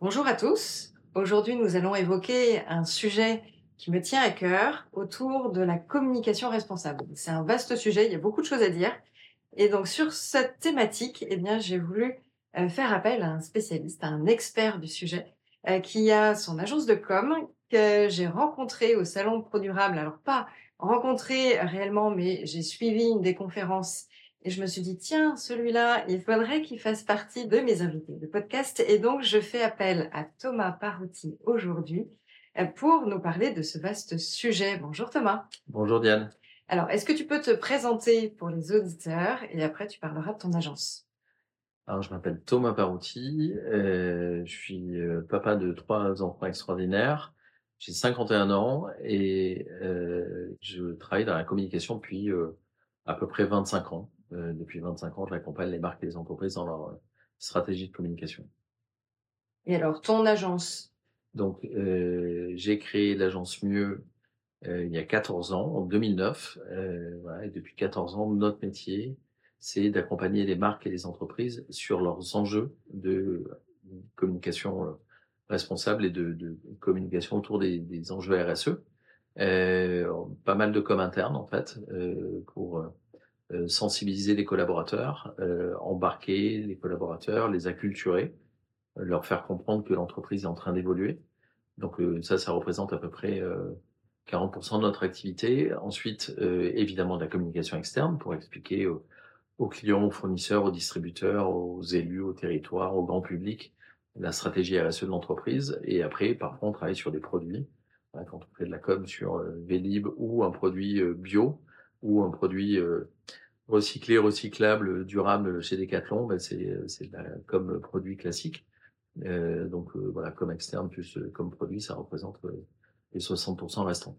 Bonjour à tous. Aujourd'hui, nous allons évoquer un sujet qui me tient à cœur autour de la communication responsable. C'est un vaste sujet, il y a beaucoup de choses à dire. Et donc sur cette thématique, eh bien, j'ai voulu euh, faire appel à un spécialiste, à un expert du sujet, euh, qui a son agence de com que j'ai rencontré au salon Pro Durable. Alors pas rencontré réellement, mais j'ai suivi une des conférences et je me suis dit, tiens, celui-là, il faudrait qu'il fasse partie de mes invités de podcast. Et donc, je fais appel à Thomas Parouti aujourd'hui euh, pour nous parler de ce vaste sujet. Bonjour Thomas. Bonjour Diane. Alors, est-ce que tu peux te présenter pour les auditeurs et après tu parleras de ton agence? Alors, je m'appelle Thomas Parouti, euh, je suis euh, papa de trois enfants extraordinaires, j'ai 51 ans et je travaille dans la communication depuis à peu près 25 ans. Euh, depuis 25 ans, j'accompagne les marques et les entreprises dans leur euh, stratégie de communication. Et alors, ton agence? Donc, euh, j'ai créé l'agence Mieux il y a 14 ans, en 2009. Euh, voilà, et depuis 14 ans, notre métier, c'est d'accompagner les marques et les entreprises sur leurs enjeux de communication responsable et de, de communication autour des, des enjeux RSE. Euh, pas mal de com interne en fait euh, pour sensibiliser les collaborateurs, euh, embarquer les collaborateurs, les acculturer, euh, leur faire comprendre que l'entreprise est en train d'évoluer. Donc euh, ça, ça représente à peu près 40% de notre activité. Ensuite, évidemment, de la communication externe pour expliquer aux, aux clients, aux fournisseurs, aux distributeurs, aux élus, au territoire, au grand public la stratégie RSE de l'entreprise. Et après, parfois, on travaille sur des produits. Quand on fait de la com sur euh, Vélib ou un produit euh, bio ou un produit euh, recyclé, recyclable, durable chez Decathlon, ben c'est c'est de la com produit classique. Euh, donc euh, voilà, comme externe plus euh, comme produit, ça représente les 60% restants.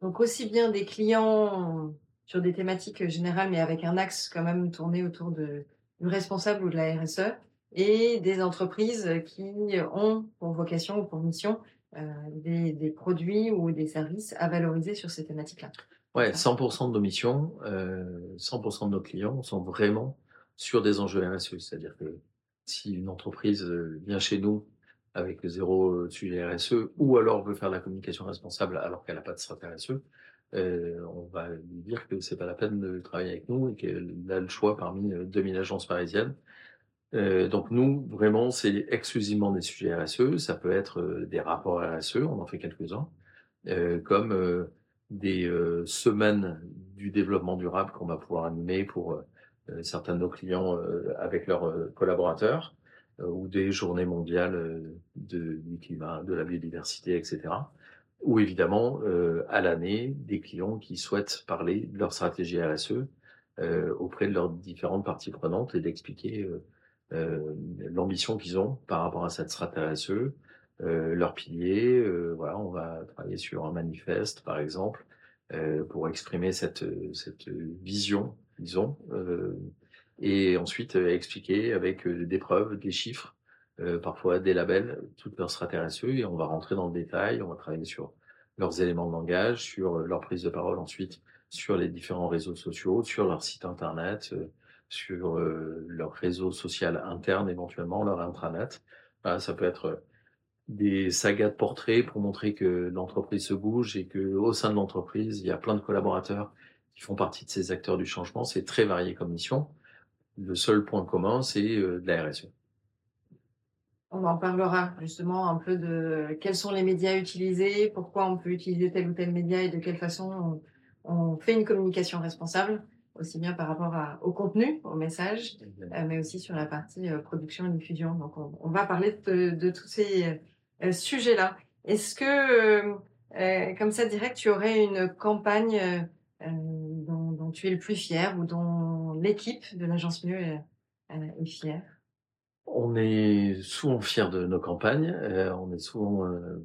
Donc aussi bien des clients sur des thématiques générales, mais avec un axe quand même tourné autour de, du responsable ou de la RSE, et des entreprises qui ont pour vocation ou pour mission des produits ou des services à valoriser sur ces thématiques-là. Ouais, 100% de nos missions, euh, 100% de nos clients sont vraiment sur des enjeux RSE. C'est-à-dire que si une entreprise euh, vient chez nous avec zéro euh, sujet RSE ou alors veut faire de la communication responsable alors qu'elle n'a pas de stratégie RSE, euh, on va lui dire que c'est pas la peine de travailler avec nous et qu'elle a le choix parmi euh, 2000 agences parisiennes. Euh, donc nous, vraiment, c'est exclusivement des sujets RSE. Ça peut être euh, des rapports RSE, on en fait quelques-uns, euh, comme euh, des euh, semaines du développement durable qu'on va pouvoir animer pour euh, certains de nos clients euh, avec leurs euh, collaborateurs, euh, ou des journées mondiales euh, de, du climat, de la biodiversité, etc. Ou évidemment, euh, à l'année, des clients qui souhaitent parler de leur stratégie RSE euh, auprès de leurs différentes parties prenantes et d'expliquer euh, euh, l'ambition qu'ils ont par rapport à cette stratégie RSE, euh, leurs piliers. euh, voilà, on va travailler sur un manifeste, par exemple, euh, pour exprimer cette, cette vision euh, et ensuite euh, expliquer avec euh, des preuves, des chiffres, euh, parfois des labels, toute leur stratégie. Et on va rentrer dans le détail, on va travailler sur leurs éléments de langage, sur euh, leur prise de parole ensuite, sur les différents réseaux sociaux, sur leur site internet, euh, sur euh, leur réseau social interne éventuellement, leur intranet. Voilà, ça peut être des sagas de portraits pour montrer que l'entreprise se bouge et que au sein de l'entreprise, il y a plein de collaborateurs qui font partie de ces acteurs du changement. C'est très varié comme mission. Le seul point commun, c'est euh, de la RSE. On en parlera justement un peu de quels sont les médias utilisés, pourquoi on peut utiliser tel ou tel média et de quelle façon on, fait une communication responsable, aussi bien par rapport à, au contenu, au message, euh, mais aussi sur la partie euh, production et diffusion. Donc on, on va parler de, de tous ces euh, sujets-là. Est-ce que, euh, euh, comme ça direct, tu aurais une campagne euh, euh, dont, dont tu es le plus fier ou dont l'équipe de l'agence Mieux est, euh, est fière? On est souvent fiers de nos campagnes, heu, on est souvent, heu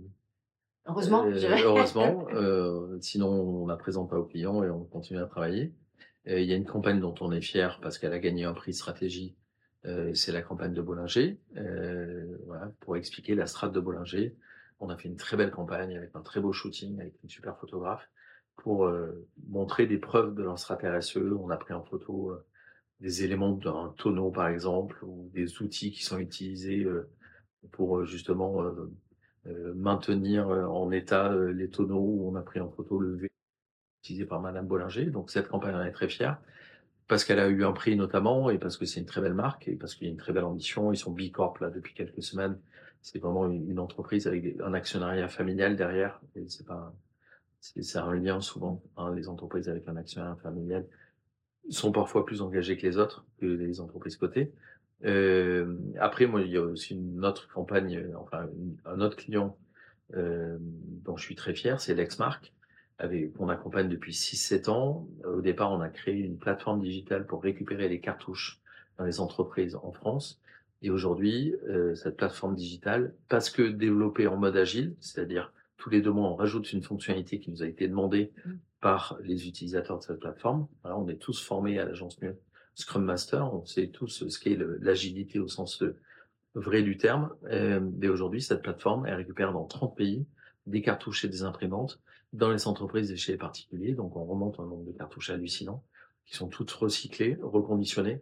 Heureusement, je heu, dirais. heureusement, heu, sinon on la présente pas aux clients et on continue à travailler. Il y a une campagne dont on est fier parce qu'elle a gagné un prix stratégie, heu, c'est la campagne de Bollinger. Heu, voilà, pour expliquer la strate de Bollinger. On a fait une très belle campagne avec un très beau shooting, avec une super photographe pour, heu, montrer des preuves de leur strate RSE. On a pris en photo, heu, des éléments d'un tonneau par exemple ou des outils qui sont utilisés, heu, pour, justement, maintenir, en état, les tonneaux on a pris en photo le V utilisé par madame Bollinger. Donc cette campagne, on est très fiers parce qu'elle a eu un prix notamment et parce que c'est une très belle marque et parce qu'il y a une très belle ambition. Ils sont B Corp là depuis quelques semaines. C'est vraiment une entreprise avec un actionnariat familial derrière c'est pas c'est un lien souvent, hein, les entreprises avec un actionnariat familial sont parfois plus engagées que les autres, que les entreprises cotées. Hem, après moi, il y a aussi une autre campagne, enfin un autre client, hem, dont je suis très fier, c'est Lexmark, avec qu'on accompagne depuis 6-7 ans. Au départ, on a créé une plateforme digitale pour récupérer les cartouches dans les entreprises en France et aujourd'hui, heu, cette plateforme digitale, parce que développée en mode agile, c'est-à-dire tous les 2 mois, on rajoute une fonctionnalité qui nous a été demandée Mmh. par les utilisateurs de cette plateforme. On est tous formés à l'agence Scrum Master, on sait tous ce qu'est l'agilité au sens, heu, vrai du terme. Et aujourd'hui, cette plateforme, elle récupère dans 30 pays des cartouches et des imprimantes dans les entreprises et chez les particuliers. Donc on remonte un nombre de cartouches hallucinant qui sont toutes recyclées, reconditionnées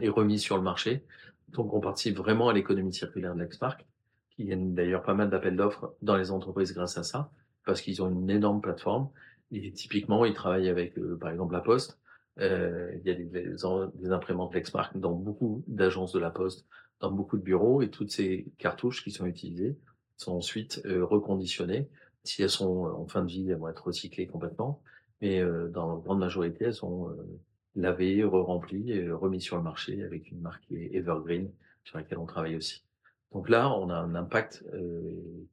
et remises sur le marché. Donc on participe vraiment à l'économie circulaire de Lexmark, qui gagne d'ailleurs pas mal d'appels d'offres dans les entreprises grâce à ça, parce qu'ils ont une énorme plateforme et typiquement, ils travaillent avec, heu, par exemple, La Poste. Heu, il y a des imprimantes Lexmark dans beaucoup d'agences de La Poste, dans beaucoup de bureaux et toutes ces cartouches qui sont utilisées sont ensuite, heu, reconditionnées. Si elles sont, heu, en fin de vie, elles vont être recyclées complètement, mais heu, dans la grande majorité, elles sont, heu, lavées, re-remplies et remises sur le marché avec une marque qui est Evergreen, sur laquelle on travaille aussi. Donc là, on a un impact, heu,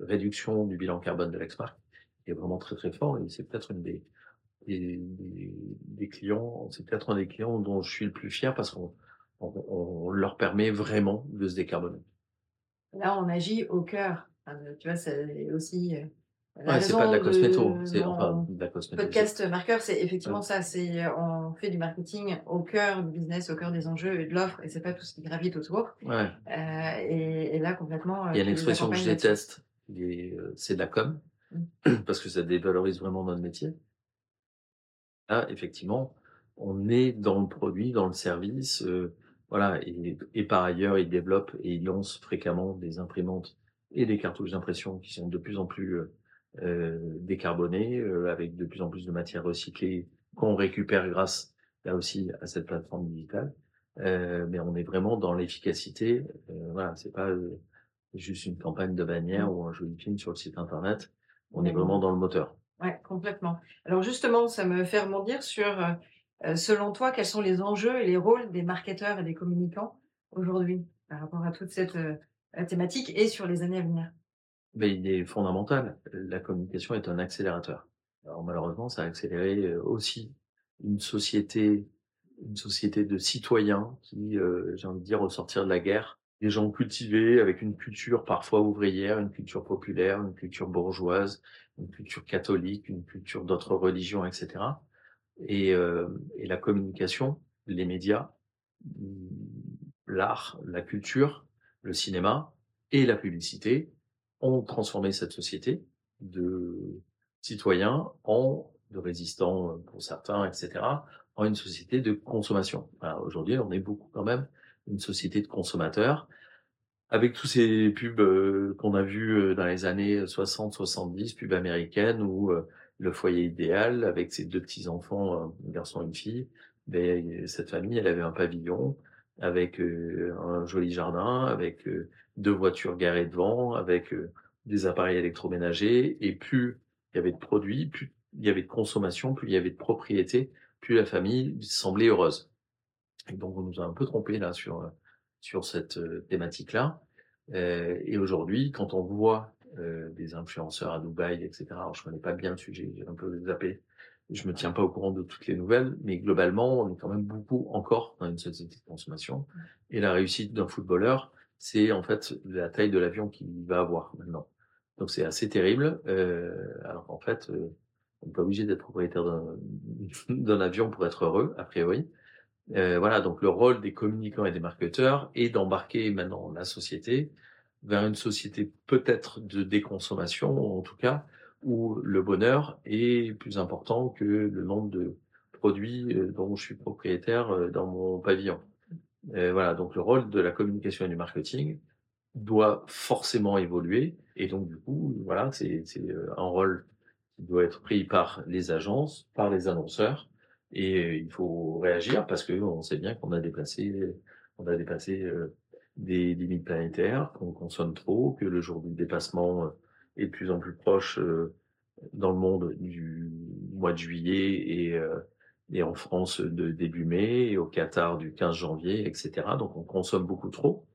réduction du bilan carbone de Lexmark qui est vraiment très, très fort et c'est peut-être une des des des clients c'est peut-être un des clients dont je suis le plus fier parce qu'on on on leur permet vraiment de se décarboner. Là, on agit au cœur. Enfin, heu, tu vois, c'est aussi, la Ouais, c'est pas de la cosméto, c'est enfin de la cosméto, podcast marqueur, c'est ouais. effectivement ça, c'est, heu, on fait du marketing au cœur du business, au cœur des enjeux et de l'offre et c'est pas tout ce qui gravite autour. Ouais. Et et là complètement, Il y a une expression que je déteste, c'est de la com, Mmh. parce que ça dévalorise vraiment notre métier. Là, effectivement, on est dans le produit, dans le service, voilà et et par ailleurs, ils développent et ils lancent fréquemment des imprimantes et des cartouches d'impression qui sont de plus en plus, heu heu, décarbonées, heu, avec de plus en plus de matières recyclées qu'on récupère grâce, là aussi, à cette plateforme digitale. Mais on est vraiment dans l'efficacité, heu, voilà, c'est pas, juste une campagne de Mmh. bannière ou un joli film sur le site internet. On est vraiment dans le moteur. Ouais, complètement. Alors justement, ça me fait rebondir sur, selon toi, quels sont les enjeux et les rôles des marketeurs et des communicants aujourd'hui, par rapport à toute cette, thématique et sur les années à venir? Mais il est fondamental. La communication est un accélérateur. Alors malheureusement, ça a accéléré, heu, aussi une société une société de citoyens qui, heu, j'ai envie de dire, au sortir de la guerre, des gens cultivés avec une culture parfois ouvrière, une culture populaire, une culture bourgeoise, une culture catholique, une culture d'autres religions et cetera et la communication, les médias, l'art, la culture, le cinéma et la publicité ont transformé cette société de citoyens en de résistants, heu, pour certains et cetera, en une société de consommation. Aujourd'hui, on est beaucoup quand même une société de consommateurs avec tous ces pubs, heu, qu'on a vus, heu, dans les années 60-70, pubs américaines où, le foyer idéal avec ses 2 petits enfants, un garçon et une fille, beh, cette famille, elle avait un pavillon avec, un joli jardin, avec, heu, 2 voitures garées devant, avec, des appareils électroménagers et plus il y avait de produits, plus il y avait de consommation, plus il y avait de propriété, plus la famille semblait heureuse. Donc on nous a un peu trompés là sur, sur cette, thématique-là. Et aujourd'hui, quand on voit, des influenceurs à Dubaï et cetera, alors je connais pas bien le sujet, j'ai un peu zappé, Je me tiens pas au courant de toutes les nouvelles, mais globalement, on est quand même beaucoup encore dans une société de consommation. Et la réussite d'un footballeur, c'est en fait la taille de l'avion qu'il va avoir maintenant. Donc c'est assez terrible. Euh, alors en fait, euh, on n'est pas obligé d'être propriétaire d'un avion pour être heureux, a priori. Euh, voilà, donc le rôle des communicants et des marketeurs est d'embarquer maintenant la société vers une société peut-être de déconsommation, en tout cas, où le bonheur est plus important que le nombre de produits euh, dont je suis propriétaire euh, dans mon pavillon. Euh, voilà, donc le rôle de la communication et du marketing doit forcément évoluer, et donc du coup, voilà, c'est un rôle qui doit être pris par les agences, par les annonceurs, et il faut réagir parce que on sait bien qu'on a dépassé, on a dépassé des limites planétaires, qu'on consomme trop, que le jour du dépassement est de plus en plus proche dans le monde du mois de juillet et, et en France de début mai et au Qatar du 15 janvier, etc. Donc on consomme beaucoup trop.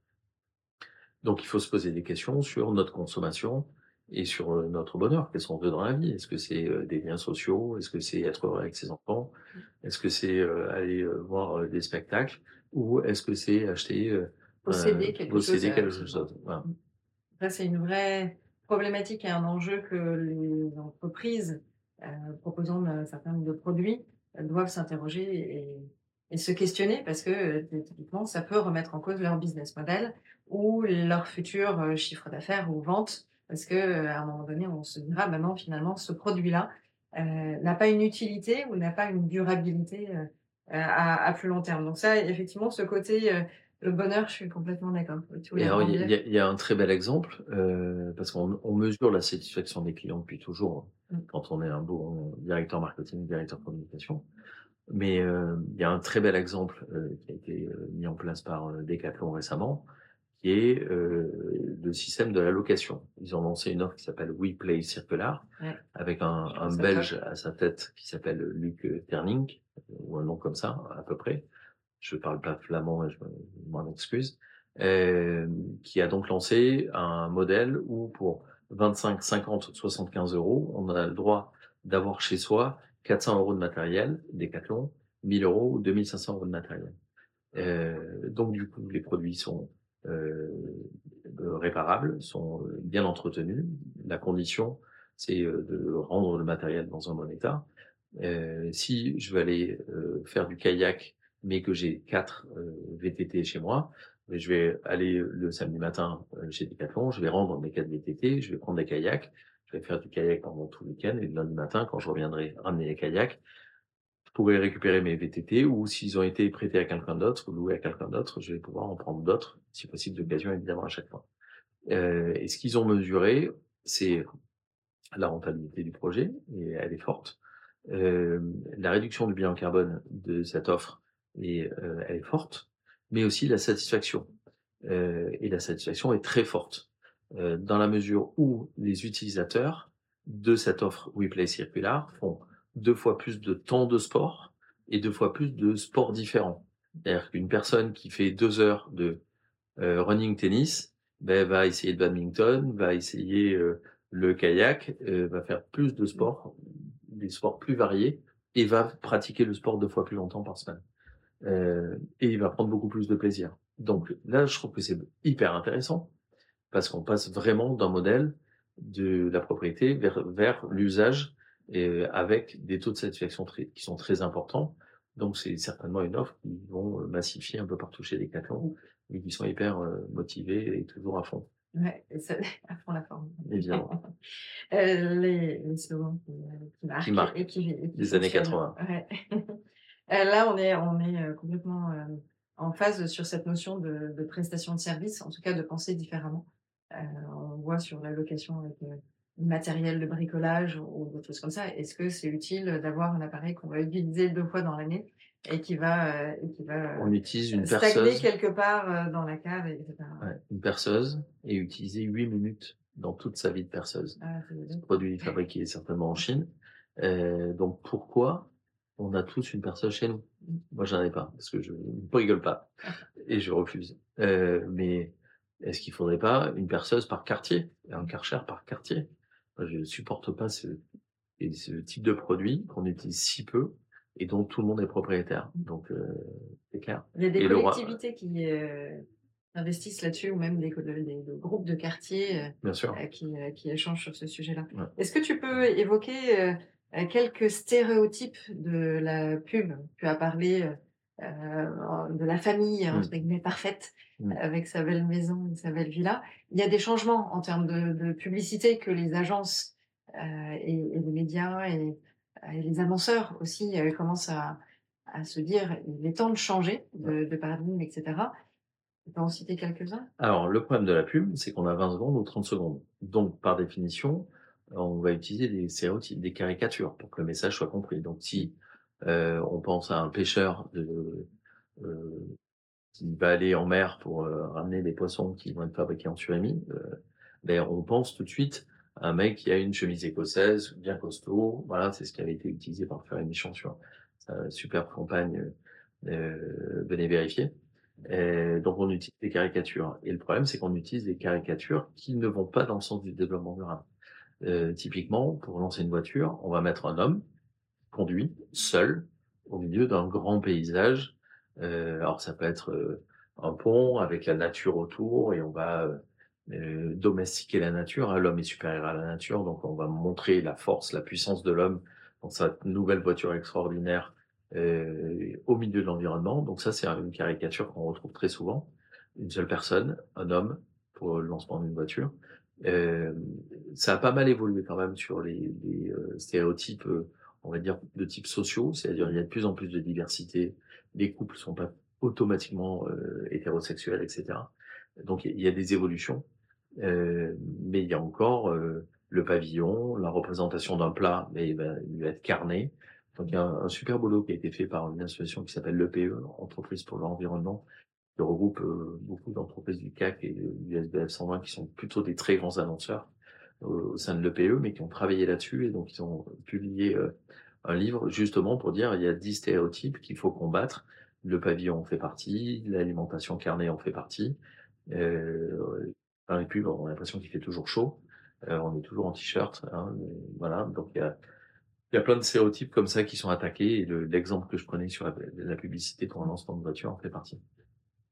Donc il faut se poser des questions sur notre consommation, et sur notre bonheur. Qu'est-ce qu'on veut dans la vie? Est-ce que c'est des liens sociaux? Est-ce que c'est être heureux avec ses enfants? Est-ce que c'est aller voir des spectacles? Ou est-ce que c'est acheter posséder quelque posséder chose, quelque chose? Voilà. c'est une vraie problématique et un enjeu que les entreprises proposant un certain nombre de produits doivent s'interroger et, et, se questionner parce que typiquement ça peut remettre en cause leur business model ou leur futur chiffre d'affaires ou vente parce que euh, à un moment donné, on se dira, bah non, finalement, ce produit-là euh, n'a pas une utilité ou n'a pas une durabilité euh, à, à, plus long terme. Donc ça, effectivement, ce côté le bonheur, je suis complètement d'accord. Il y, y, a un très bel exemple, euh, parce qu'on on mesure la satisfaction des clients depuis toujours, hein, mm. quand on est un bon directeur marketing, directeur communication. Mais euh, il y a un très bel exemple euh, qui a été mis en place par Decathlon récemment, qui est euh, le système de la location. Ils ont lancé une offre qui s'appelle WePlay Circular, avec un, un Belge à sa tête qui s'appelle Luc Terning, ou un nom comme ça, à peu près. Je parle pas flamand je m'en excuse. Euh, qui a donc lancé un modèle où pour 25, 50, 75 euros, on a le droit d'avoir chez soi 400 euros de matériel, Decathlon, 1000 euros ou 2500 euros de matériel. Euh, donc du coup, les produits sont euh, réparables, sont euh, bien entretenus. La condition, c'est euh, de rendre le matériel dans un bon état. Euh, si je veux aller faire du kayak, mais que j'ai quatre VTT chez moi, je vais aller le samedi matin chez Decathlon, je vais rendre mes quatre VTT, je vais prendre des kayaks, je vais faire du kayak pendant tout le week-end et le lundi matin, quand je reviendrai ramener les kayaks, je pourrais récupérer mes VTT ou s'ils ont été prêtés à quelqu'un d'autre ou loués à quelqu'un d'autre, je vais pouvoir en prendre d'autres, si possible d'occasion évidemment à chaque fois. Euh, et ce qu'ils ont mesuré, c'est la rentabilité du projet, et elle est forte. Euh, la réduction du bilan carbone de cette offre, et, euh, elle est forte, mais aussi la satisfaction. Euh, et la satisfaction est très forte, euh, dans la mesure où les utilisateurs de cette offre WePlay Circular font deux fois plus de temps de sport et deux fois plus de sports différents. C'est-à-dire qu'une personne qui fait deux heures de euh, running tennis ben, va essayer de badminton, va essayer euh, le kayak, euh, va faire plus de sports, des sports plus variés, et va pratiquer le sport deux fois plus longtemps par semaine. Et il va prendre beaucoup plus de plaisir. Donc là, je trouve que c'est hyper intéressant, parce qu'on passe vraiment d'un modèle de la propriété vers, vers l'usage et avec des taux de satisfaction très, qui sont très importants. Donc c'est certainement une offre qui vont massifier un peu partout chez Decathlon et qui sont hyper motivés et toujours à fond. Ouais, ça, à fond la forme. Évidemment. euh, les, les slogans qui, marquent, qui marquent et qui, et qui des années 80. Ouais. là, on est, on est complètement en phase sur cette notion de, de, prestation de service, en tout cas de penser différemment. Euh, on voit sur la location avec matériel de bricolage ou d'autres choses comme ça, est-ce que c'est utile d'avoir un appareil qu'on va utiliser deux fois dans l'année et qui va, euh, et qui va On utilise une perceuse. quelque part euh, dans la cave, etc. Ouais, une perceuse et utiliser huit minutes dans toute sa vie de perceuse. Ah, un produit fabriqué certainement en Chine. Euh, donc pourquoi on a tous une perceuse chez nous mmh. Moi, j'en ai pas parce que je ne rigole pas et je refuse. Euh, mais est-ce qu'il faudrait pas une perceuse par quartier, un karcher par quartier? Je supporte pas ce, type de produit qu'on utilise si peu et dont tout le monde est propriétaire. Donc, euh, c'est clair. Il y a des Et collectivités qui euh, investissent là-dessus, ou même des, des- des groupes de quartiers Bien sûr. qui, qui échangent sur ce sujet-là. Ouais. Est-ce que tu peux évoquer euh, euh, quelques stéréotypes de la pub Tu as parlé euh, euh, de la famille, Mm. entre guillemets, parfaite, Mm. avec sa belle maison et sa belle villa. Il y a des changements en termes de, de publicité que les agences euh, et, et les médias et, et les annonceurs aussi euh, commencent à, à se dire il est temps de changer de, de paradigme, etc. Tu peux en citer quelques-uns? Alors, le problème de la pub, c'est qu'on a 20 secondes ou 30 secondes. Donc, par définition, on va utiliser des stéréotypes, des caricatures pour que le message soit compris. Donc, si euh, on pense à un pêcheur de, euh, qui va aller en mer pour euh, ramener des poissons qui vont être fabriqués en surimi, euh, ben, on pense tout de suite à un mec qui a une chemise écossaise, bien costaud. Voilà, c'est ce qui avait été utilisé pour faire une sur sa superbe campagne. Euh, venez vérifier. Et donc on utilise des caricatures. Et le problème, c'est qu'on utilise des caricatures qui ne vont pas dans le sens du développement durable. Euh, typiquement, pour lancer une voiture, on va mettre un homme conduit seul au milieu d'un grand paysage. Euh, alors ça peut être euh, un pont avec la nature autour et on va euh, euh, domestiquer la nature. hein. L'homme est supérieur à la nature, donc on va montrer la force, la puissance de l'homme dans sa nouvelle voiture extraordinaire au milieu de l'environnement. Donc ça, c'est une caricature qu'on retrouve très souvent. Une seule personne, un homme, pour le lancement d'une voiture. Euh, ça a pas mal évolué quand même sur les, les, euh, stéréotypes, euh, on va dire, de type sociaux, c'est-à-dire il y a de plus en plus de diversité. Les couples sont pas automatiquement euh, hétérosexuels, etc. Donc il y a des évolutions, euh, mais il y a encore euh, le pavillon, la représentation d'un plat, mais il va être carné. Donc il y a un, un super boulot qui a été fait par une association qui s'appelle l'EPE, Entreprise pour l'environnement, qui regroupe euh, beaucoup d'entreprises du CAC et du SBF 120 qui sont plutôt des très grands annonceurs euh, au sein de l'EPE, mais qui ont travaillé là-dessus et donc ils ont publié euh, un livre justement pour dire il y a 10 stéréotypes qu'il faut combattre. Le pavillon en fait partie, l'alimentation carnée en fait partie. Euh, dans les pubs, on a l'impression qu'il fait toujours chaud. Euh, on est toujours en t-shirt. Hein, voilà, donc il y a, plein de stéréotypes comme ça qui sont attaqués. Et le- l'exemple que je prenais sur la, la publicité pour un lancement de voiture en fait partie.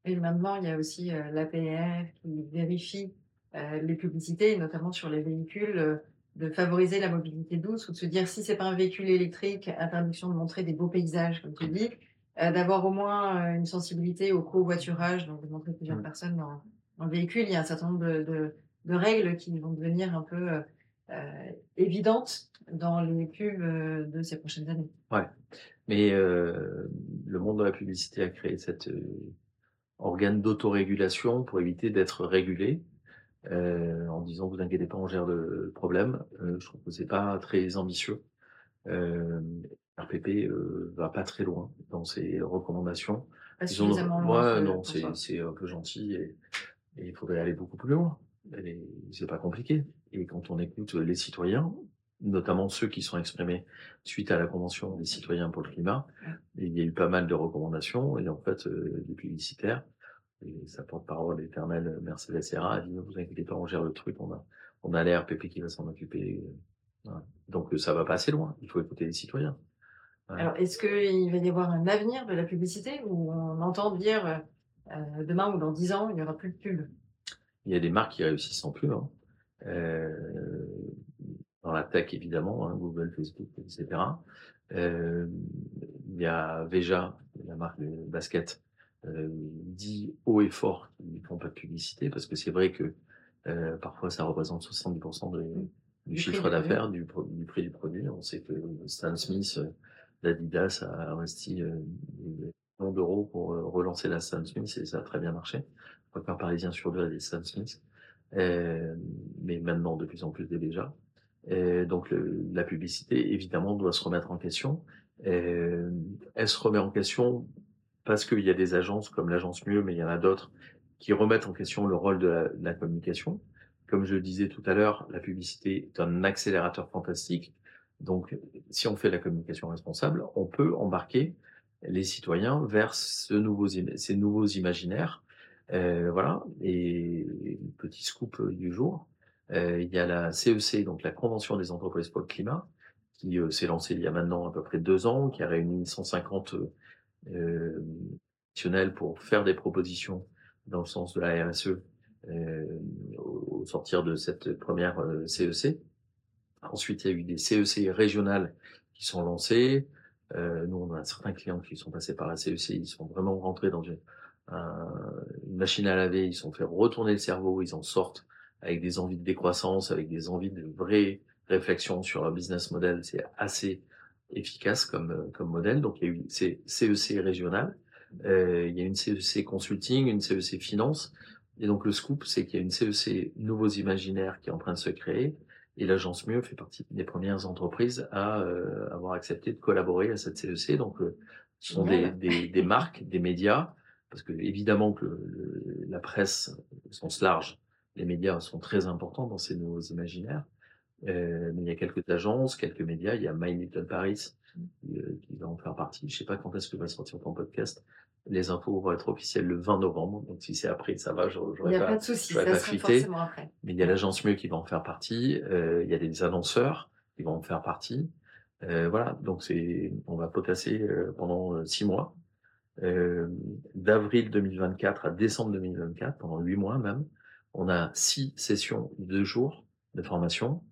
Et maintenant, il y a aussi euh, l'APF qui vérifie euh, les publicités, notamment sur les véhicules, euh, de favoriser la mobilité douce ou de se dire si c'est pas un véhicule électrique, interdiction de montrer des beaux paysages, comme tu dis, d'avoir au moins une sensibilité au covoiturage, donc de montrer plusieurs personnes dans, dans le véhicule. Il y a un certain nombre de, de, de règles qui vont devenir un peu euh, évidentes dans les pubs euh, de ces prochaines années. Mais euh, le monde de la publicité a créé cet euh, organe d'autorégulation pour éviter d'être régulé, euh, en disant vous inquiétez pas, on gère le problème. Euh, je trouve que c'est pas très ambitieux. Euh, RPP euh, va pas très loin dans ses recommandations. Pas Ils ont- suffisamment loin. ouais, que- non, c'est un peu gentil et, il faudrait aller beaucoup plus loin. C'est pas compliqué. Et quand on écoute les citoyens, notamment ceux qui sont exprimés suite à la convention des citoyens pour le climat, il y a eu pas mal de recommandations et en fait euh, les publicitaires et sa porte-parole éternelle Mercedes Serra a dit ne vous inquiétez pas, on gère le truc, on a on a la RPP qui va s'en occuper. Voilà. Donc euh, ça va pas assez loin. Il faut écouter les citoyens. Alors, est-ce qu'il va y avoir un avenir de la publicité où on entend dire euh, euh, demain ou dans 10 ans, il n'y aura plus de pub Il y a des marques qui réussissent sans plus. Hein. Euh, dans la tech, évidemment, hein, Google, Facebook, etc. Euh, il y a Veja, la marque de basket, euh, dit haut et fort qu'ils ne font pas de publicité parce que c'est vrai que euh, parfois ça représente 70% de- du, Du chiffre d'affaires, du, du prix du produit. On sait que Stan Smith euh, d'Adidas a investi des millions d'euros pour relancer la Stan Smith et ça a très bien marché. Crois qu'un Parisien sur deux a des Stan Smith. Mais maintenant de plus en plus des déjà. Euh, donc le- la publicité évidemment doit se remettre en question. Euh, elle se remet en question parce qu'il y a des agences comme l'agence Mieux, mais il y en a d'autres qui remettent en question le rôle de la, de la communication. Comme je le disais tout à l'heure, la publicité est un accélérateur fantastique. Donc, si on fait la communication responsable, on peut embarquer les citoyens vers ce nouveau, ces nouveaux imaginaires. Euh, voilà. Et petit scoop du jour, il y a la CEC, donc la Convention des entreprises pour le climat, qui s'est lancé il y a maintenant à peu près deux ans, qui a réuni 150 euh, pour faire des propositions dans le sens de la RSE au, sortir de cette première CEC. Ensuite, il y a eu des CEC régionales qui sont lancées. Euh, nous, on a certains clients qui sont passés par la CEC, ils sont vraiment rentrés dans une, une machine à laver, ils sont fait retourner le cerveau, ils en sortent avec des envies de décroissance, avec des envies de vraie réflexion sur leur business model. C'est assez efficace comme, comme modèle. Donc, il y a eu ces CEC régionales, euh, il y a une CEC consulting, une CEC finance. Et donc, le scoop, c'est qu'il y a une CEC nouveaux imaginaires qui est en train de se créer. Et l'agence Mieux fait partie des premières entreprises à euh, avoir accepté de collaborer à cette CEC. Donc, euh, ce sont des, des, des, marques, des médias, parce que évidemment que le, la presse, au sens large, les médias sont très importants dans ces nouveaux imaginaires. Euh, mais il y a quelques agences, quelques médias. Il y a My Little Paris euh, qui va en faire partie. Je sais pas quand est-ce que va sortir ton podcast. Les infos vont être officielles le 20 novembre. Donc si c'est après, ça va. Il n'y a pas, pas de souci, ça sera forcément après. Mais il y a l'agence Mieux qui va en faire partie. Euh, il y a des annonceurs qui vont en faire partie. Euh, voilà. Donc c'est, on va potasser euh, pendant euh, six mois. D'avril 2024 à décembre 2024, pendant huit mois même, on a six sessions de deux jours de formation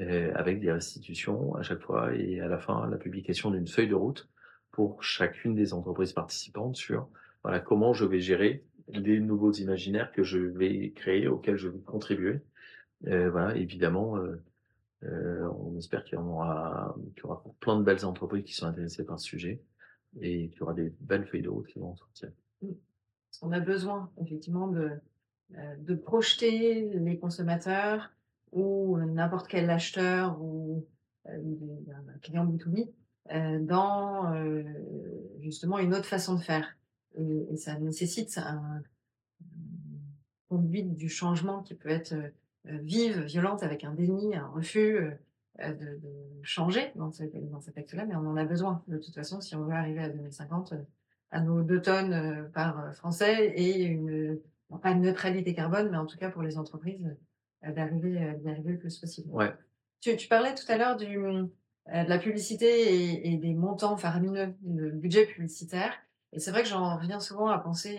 euh, avec des restitutions à chaque fois et à la fin la publication d'une feuille de route pour chacune des entreprises participantes sur voilà comment je vais gérer les nouveaux imaginaires que je vais créer auxquels je vais contribuer. Euh, voilà, évidemment, euh, on espère qu'il y, aura, qu'il y aura plein de belles entreprises qui sont intéressées par ce sujet et qu'il y aura des belles feuilles de route qui vont sortir. On a besoin effectivement de, de projeter les consommateurs ou n'importe quel acheteur ou euh, un client B2B euh, dans euh, justement une autre façon de faire. Et, ça nécessite un, conduite du changement qui peut être vive, violente, avec un déni, un refus de, changer dans, dans cet acte-là, mais on en a besoin de toute façon si on veut arriver à 2050 à nos deux tonnes par français et une, pas une neutralité carbone, mais en tout cas pour les entreprises euh, d'arriver euh, d'arriver le plus possible. Ouais. Tu, tu parlais tout à l'heure du euh, de la publicité et, et, des montants faramineux de budget publicitaire. Et c'est vrai que j'en reviens souvent à penser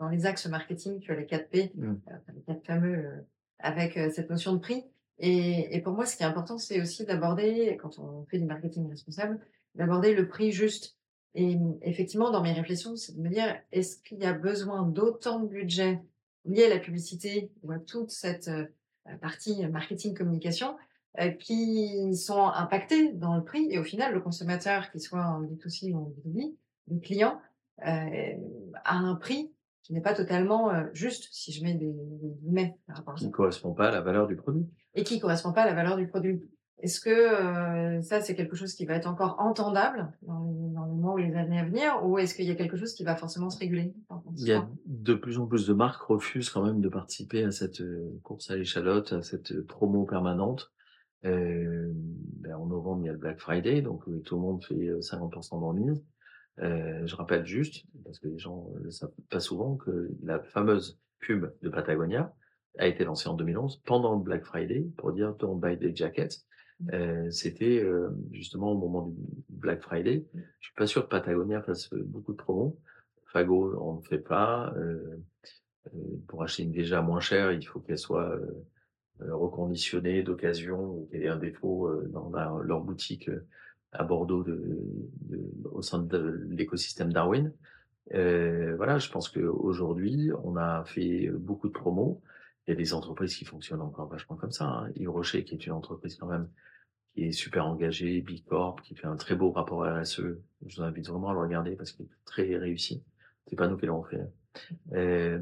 dans les axes marketing, tu as les 4 P, mmh. les quatre fameux, avec cette notion de prix. Et, et, pour moi, ce qui est important, c'est aussi d'aborder, quand on fait du marketing responsable, d'aborder le prix juste. Et effectivement, dans mes réflexions, c'est de me dire, est-ce qu'il y a besoin d'autant de budget lié à la publicité ou à toute cette partie marketing communication euh, qui sont impactés dans le prix et au final le consommateur qui soit en B2C ou en B2B le client euh, a un prix qui n'est pas totalement euh, juste si je mets des, guillemets par rapport à ça. Qui ne correspond pas à la valeur du produit. Et qui ne correspond pas à la valeur du produit. Est-ce que euh, ça, c'est quelque chose qui va être encore entendable dans les, dans les mois ou les années à venir, ou est-ce qu'il y a quelque chose qui va forcément se réguler Il y a de plus en plus de marques refusent quand même de participer à cette euh, course à l'échalote, à cette euh, promo permanente. Euh, ben en novembre, il y a le Black Friday, donc tout le monde fait 50% d'en Euh, je rappelle juste, parce que les gens ne savent pas souvent, que la fameuse pub de Patagonia a été lancée en 2011 pendant le Black Friday pour dire don't buy the jackets euh, c'était euh, justement au moment du Black Friday. Je suis pas sûr que Patagonia fasse euh, beaucoup de promos. Fago, on ne fait pas. Euh, pour acheter une déjà moins chère, il faut qu'elle soit reconditionnée d'occasion ou qu'elle ait un défaut dans leur boutique à Bordeaux de, de, au sein de l'écosystème Darwin. Euh, voilà, je pense qu'aujourd'hui, on a fait beaucoup de promos. Il y a des entreprises qui fonctionnent encore vachement comme ça. Hein. Yves Rocher, qui est une entreprise quand même qui est super engagée, Bicorp, qui fait un très beau rapport RSE. Je vous invite vraiment à le regarder parce qu'il est très réussi. C'est pas nous qui l'avons fait. Euh,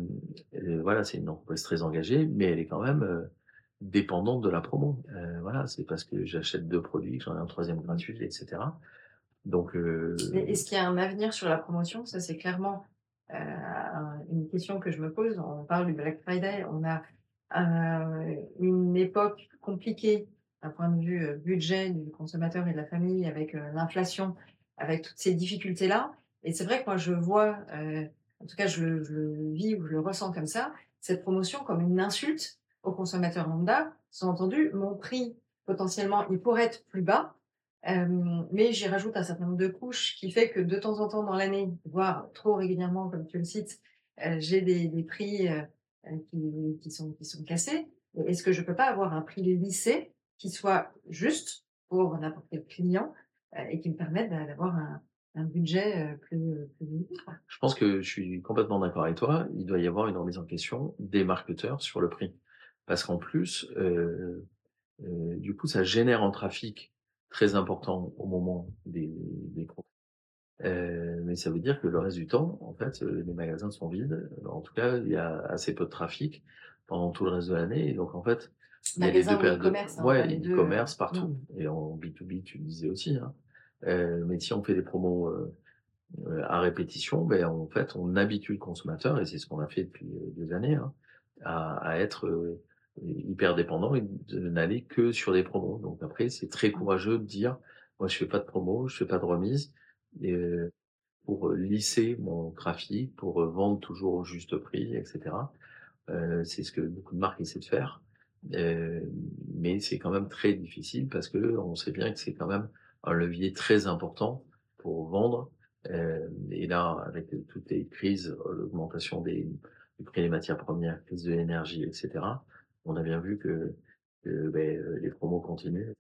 voilà, c'est une entreprise très engagée, mais elle est quand même euh, dépendante de la promo. Euh, voilà, c'est parce que j'achète deux produits, j'en ai un troisième gratuit, etc. Donc, euh, est-ce qu'il y a un avenir sur la promotion? Ça, c'est clairement euh, une question que je me pose. On parle du Black Friday. On a euh, une époque compliquée d'un point de vue euh, budget du consommateur et de la famille avec euh, l'inflation, avec toutes ces difficultés-là. Et c'est vrai que moi, je vois, en tout cas, je, le vis ou je le ressens comme ça, cette promotion comme une insulte au consommateur lambda. Sans entendu, mon prix, potentiellement, il pourrait être plus bas, mais j'y rajoute un certain nombre de couches qui fait que de temps en temps dans l'année, voire trop régulièrement comme tu le cites, j'ai des des prix, qui qui sont qui sont cassés. Est-ce que je peux pas avoir un prix lissé qui soit juste pour n'importe quel client, et qui me permette d'avoir un budget, plus, plus limité, Je pense que je suis complètement d'accord avec toi. Il doit y avoir une remise en question des marketeurs sur le prix. Parce qu'en plus, euh, euh, du coup, ça génère un trafic très important au moment des, des euh, mais ça veut dire que le reste du temps, en fait, les magasins sont vides. En tout cas, il y a assez peu de trafic pendant tout le reste de l'année. Et donc, en fait, il y a les périodes. commerce hein, ouais, e-commerce partout. Mmh. Et en B2B, tu le disais aussi. Hein. Euh, mais si on fait des promos euh, euh, à répétition, ben en fait, on habitue le consommateur, et c'est ce qu'on a fait depuis des années, hein, à, à, être hyper dépendant et de n'aller que sur des promos. Donc après, c'est très courageux de dire, moi, je fais pas de promos, je fais pas de remise, pour lisser mon trafic, pour vendre toujours au juste prix, etc. C'est ce que beaucoup de marques essaient de faire. Mais c'est quand même très difficile parce que on sait bien que c'est quand même un levier très important pour vendre. Et là, avec toutes les crises, l'augmentation des, du prix des matières premières, crise de l'énergie, etc., on a bien vu que, ben, les promos continuent.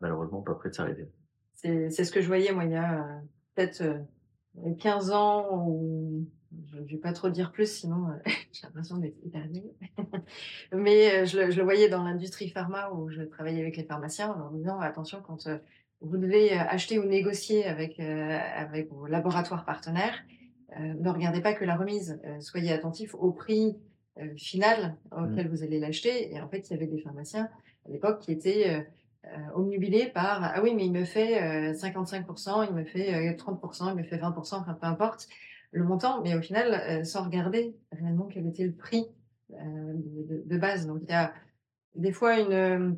Malheureusement pas prêt de s'arrêter. C'est ce que je voyais, moi, peut-être 15 euh, ans, ou je vais pas trop dire plus, sinon j'ai l'impression d'être hyper Mais je, je, le voyais dans l'industrie pharma où je travaillais avec les pharmaciens en leur disant attention quand vous devez euh, acheter ou négocier avec, euh, avec vos laboratoires partenaires. Euh, ne regardez pas que la remise, soyez attentif au prix final auquel mmh. vous allez l'acheter. Et en fait, il y avait des pharmaciens à l'époque qui étaient omnubilés par ah oui, mais il me fait 55%, il me fait 30%, il me fait 20%, enfin peu importe le montant, mais au final, sans regarder réellement quel était le prix de, de, base. Donc il y a des fois une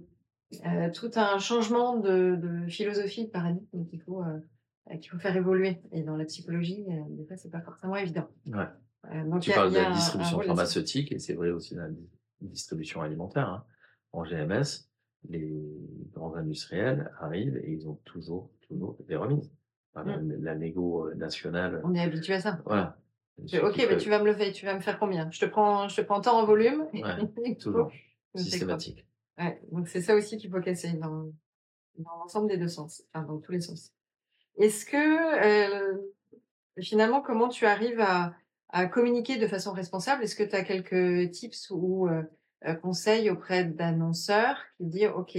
euh, tout un changement de, de, philosophie, de paradigme qu'il faut, euh, qu'il faut faire évoluer. Et dans la psychologie, euh, des fois, c'est pas forcément évident. Ouais. Euh, donc tu parles de la distribution pharmaceutique et c'est vrai aussi dans la distribution alimentaire. Hein. En GMS, les grands industriels arrivent et ils ont toujours, toujours des remises. Mmh. la, négo nationale. On est habitué à ça. Voilà. Ok, mais tu vas me le faire, tu vas me faire combien? Je te prends, je te prends tant en volume. Ouais, toujours. Systématique donc c'est ça aussi qu'il faut casser dans, dans l'ensemble des deux sens, enfin dans tous les sens. Est-ce que euh, finalement, comment tu arrives à, à communiquer de façon responsable? Est-ce que tu as quelques tips ou euh, euh, conseils auprès d'annonceurs qui disent OK,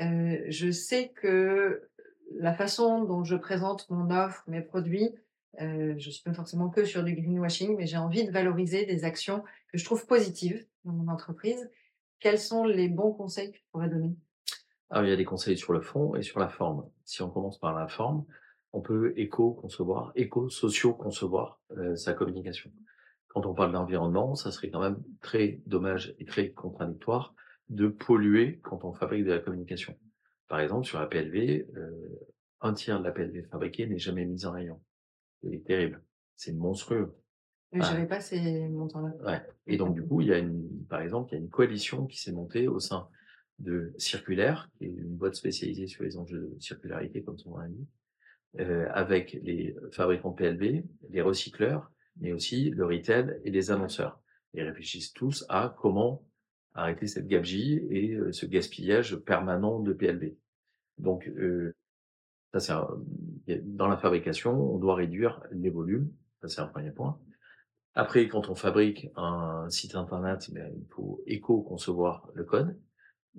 euh, je sais que la façon dont je présente mon offre, mes produits, euh, je suis pas forcément que sur du greenwashing, mais j'ai envie de valoriser des actions que je trouve positives dans mon entreprise. Quels sont les bons conseils que tu pourrais donner? Alors, il y a des conseils sur le fond et sur la forme. Si on commence par la forme, on peut éco-concevoir, éco-socio-concevoir euh, sa communication. Quand on parle d'environnement, ça serait quand même très dommage et très contradictoire de polluer quand on fabrique de la communication. Par exemple, sur la PLV, euh, un tiers de la PLV fabriquée n'est jamais mise en rayon. C'est terrible. C'est monstrueux. Mais je j'avais pas ces montants-là. Ouais. Et donc, du coup, il y a une, par exemple, il y a une coalition qui s'est montée au sein de Circulaire, qui est une boîte spécialisée sur les enjeux de circularité, comme son nom l'indique, euh, avec les fabricants PLB, les recycleurs, mais aussi le retail et les annonceurs. Ils réfléchissent tous à comment arrêter cette gabegie et euh, ce gaspillage permanent de PLB. Donc, euh, ça c'est dans la fabrication, on doit réduire les volumes. Ça c'est un premier point. Après, quand on fabrique un site internet, ben, il faut éco-concevoir le code,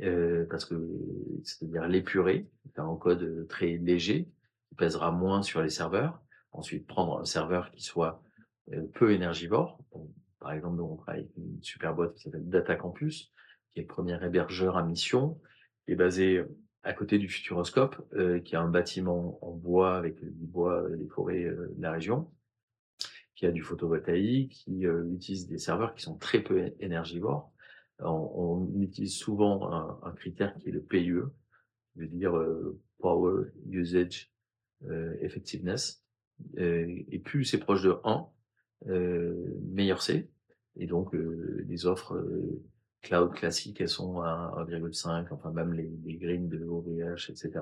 euh, parce que c'est-à-dire l'épurer, faire un code très léger, qui pèsera moins sur les serveurs. Ensuite, prendre un serveur qui soit peu énergivore. par exemple, nous, on travaille avec une super boîte qui s'appelle Data Campus, qui est le premier hébergeur à mission, qui est basé à côté du Futuroscope, euh, qui a un bâtiment en bois avec du bois et des forêts de la région qui a du photovoltaïque, qui euh, utilise des serveurs qui sont très peu énergivores. On, on utilise souvent un, critère qui est le PUE, je veux dire euh, Power Usage euh, Effectiveness. et plus c'est proche de 1, meilleur c'est. Et donc les offres cloud classiques, elles sont à 1,5, enfin même les, les green de OVH, etc.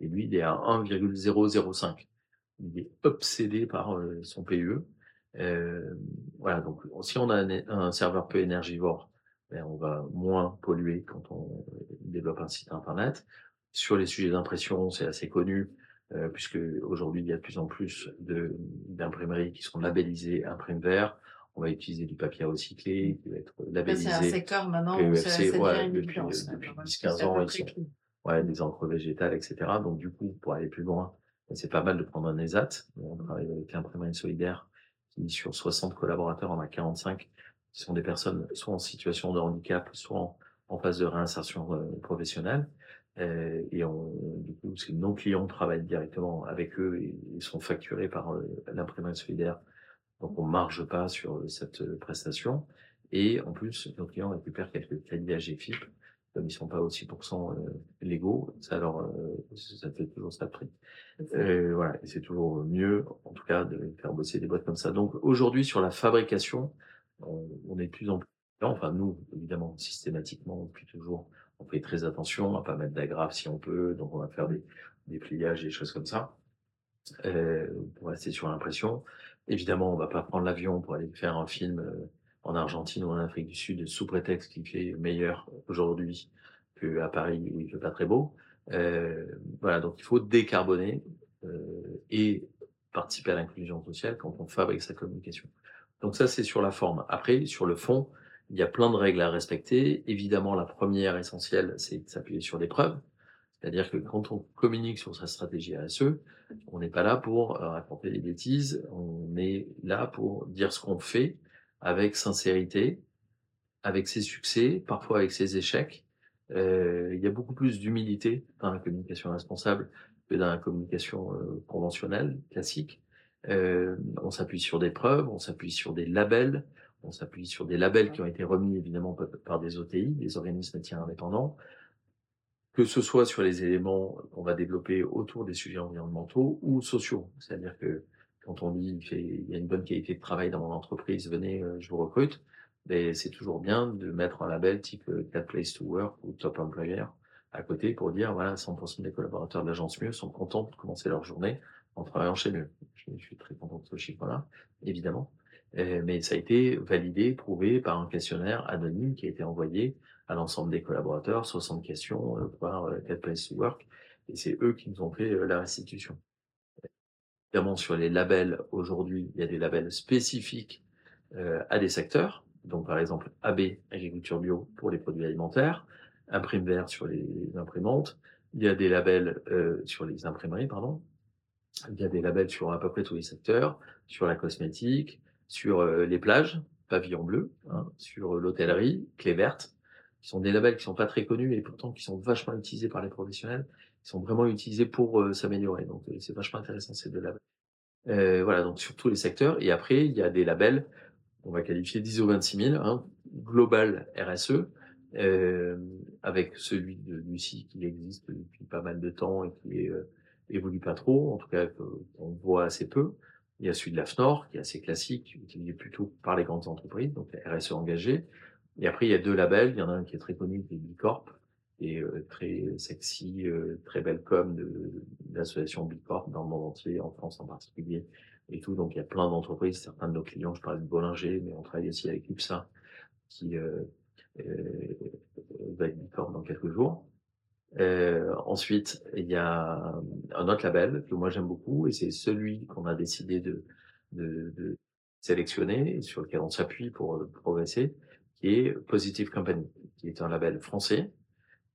Et lui, il est à 1,005. Il est obsédé par euh, son PE. Euh, voilà, donc si on a un, serveur peu énergivore, ben, on va moins polluer quand on développe un site internet. Sur les sujets d'impression, c'est assez connu, euh, puisque aujourd'hui il y a de plus en plus d'imprimeries qui sont labellisées imprime vert on va utiliser du papier recyclé, qui va être labellisé. C'est un secteur maintenant où ça, ça ouais, depuis, depuis 10-15 ans, ils sont, ouais, des encres végétales, etc. Donc du coup, pour aller plus loin, c'est pas mal de prendre un ESAT. On travaille avec l'imprimerie solidaire qui, sur 60 collaborateurs, en a 45 qui sont des personnes soit en situation de handicap, soit en, phase de réinsertion euh, professionnelle. Euh, et on, du coup, nos clients travaillent directement avec eux et, ils sont facturés par euh, l'imprimerie solidaire donc, on marge pas sur euh, cette prestation. Et en plus, nos clients récupèrent quelques crédits GFIP. Comme ils sont pas aussi 6% euh, légaux, ça leur, ça fait toujours ça de prix. Euh, voilà. Et c'est toujours mieux, en tout cas, de faire bosser des boîtes comme ça. Donc, aujourd'hui, sur la fabrication, on, on est de plus en plus, enfin, nous, évidemment, systématiquement, depuis toujours, on fait très attention à pas mettre d'agrafes si on peut. Donc, on va faire des, des pliages, des choses comme ça. Euh, pour rester sur l'impression. Évidemment, on va pas prendre l'avion pour aller faire un film euh, en Argentine ou en Afrique du Sud sous prétexte qu'il fait meilleur aujourd'hui qu'à Paris où il fait pas très beau. Euh, voilà, donc il faut décarboner euh, et participer à l'inclusion sociale quand on fabrique sa communication. Donc ça, c'est sur la forme. Après, sur le fond, il y a plein de règles à respecter. Évidemment, la première essentielle, c'est de s'appuyer sur des preuves. C'est-à-dire que quand on communique sur sa stratégie RSE, on n'est pas là pour euh, raconter des bêtises, on est là pour dire ce qu'on fait avec sincérité, avec ses succès, parfois avec ses échecs. Euh, il y a beaucoup plus d'humilité dans la communication responsable que dans la communication euh, conventionnelle, classique. Euh, on s'appuie sur des preuves, on s'appuie sur des labels, on s'appuie sur des labels qui ont été remis évidemment par des OTI, des organismes tiers indépendants, que ce soit sur les éléments qu'on va développer autour des sujets environnementaux ou sociaux. C'est-à-dire que quand on dit il y a une bonne qualité de travail dans mon entreprise, venez, euh, je vous recrute, c'est toujours bien de mettre un label type euh, Cat Place to Work ou Top Employer à côté pour dire voilà 100% des collaborateurs de l'agence Mieux sont contents de commencer leur journée en travaillant chez Mieux. Je, suis très content de ce chiffre-là, évidemment. Euh, mais ça a été validé, prouvé par un questionnaire anonyme qui a été envoyé à l'ensemble des collaborateurs, 60 questions euh, par 4 euh, to Work, et c'est eux qui nous ont fait la restitution. Évidemment, sur les labels, aujourd'hui, il y a des labels spécifiques à des secteurs. Donc, par exemple, AB, agriculture bio pour les produits alimentaires, Imprime vert sur les imprimantes, il y a des labels sur les imprimeries, pardon, il y a des labels sur à peu près tous les secteurs, sur la cosmétique, sur les plages, pavillon bleu, hein, sur l'hôtellerie, clé verte, qui sont des labels qui sont pas très connus et pourtant qui sont vachement utilisés par les professionnels, qui sont vraiment utilisés pour euh, s'améliorer. Donc euh, c'est vachement intéressant ces deux labels. Euh, voilà, donc sur tous les secteurs. Et après, il y a des labels, on va qualifier d'ISO 26000, hein, global RSE, euh, avec celui de Lucie qui existe depuis pas mal de temps et qui évolue pas trop, en tout cas on voit assez peu. Il y a celui de l'AFNOR, qui est assez classique, utilisé plutôt par les grandes entreprises, donc RSE engagé. Et après, il y a deux labels. Il y en a un qui est très connu, qui est Bicorp, et euh, très sexy, euh, très belle com de, l'association Bicorp dans le monde entier, en France en particulier, et tout. Donc, il y a plein d'entreprises. Certains de nos clients, je parlais de Bollinger, mais on travaille aussi avec UPSA, qui euh, euh, va être Bicorp dans quelques jours. Euh, ensuite, il y a un autre label que moi j'aime beaucoup, et c'est celui qu'on a décidé de, de, de sélectionner, sur lequel on s'appuie pour progresser qui est Positive Company, qui est un label français.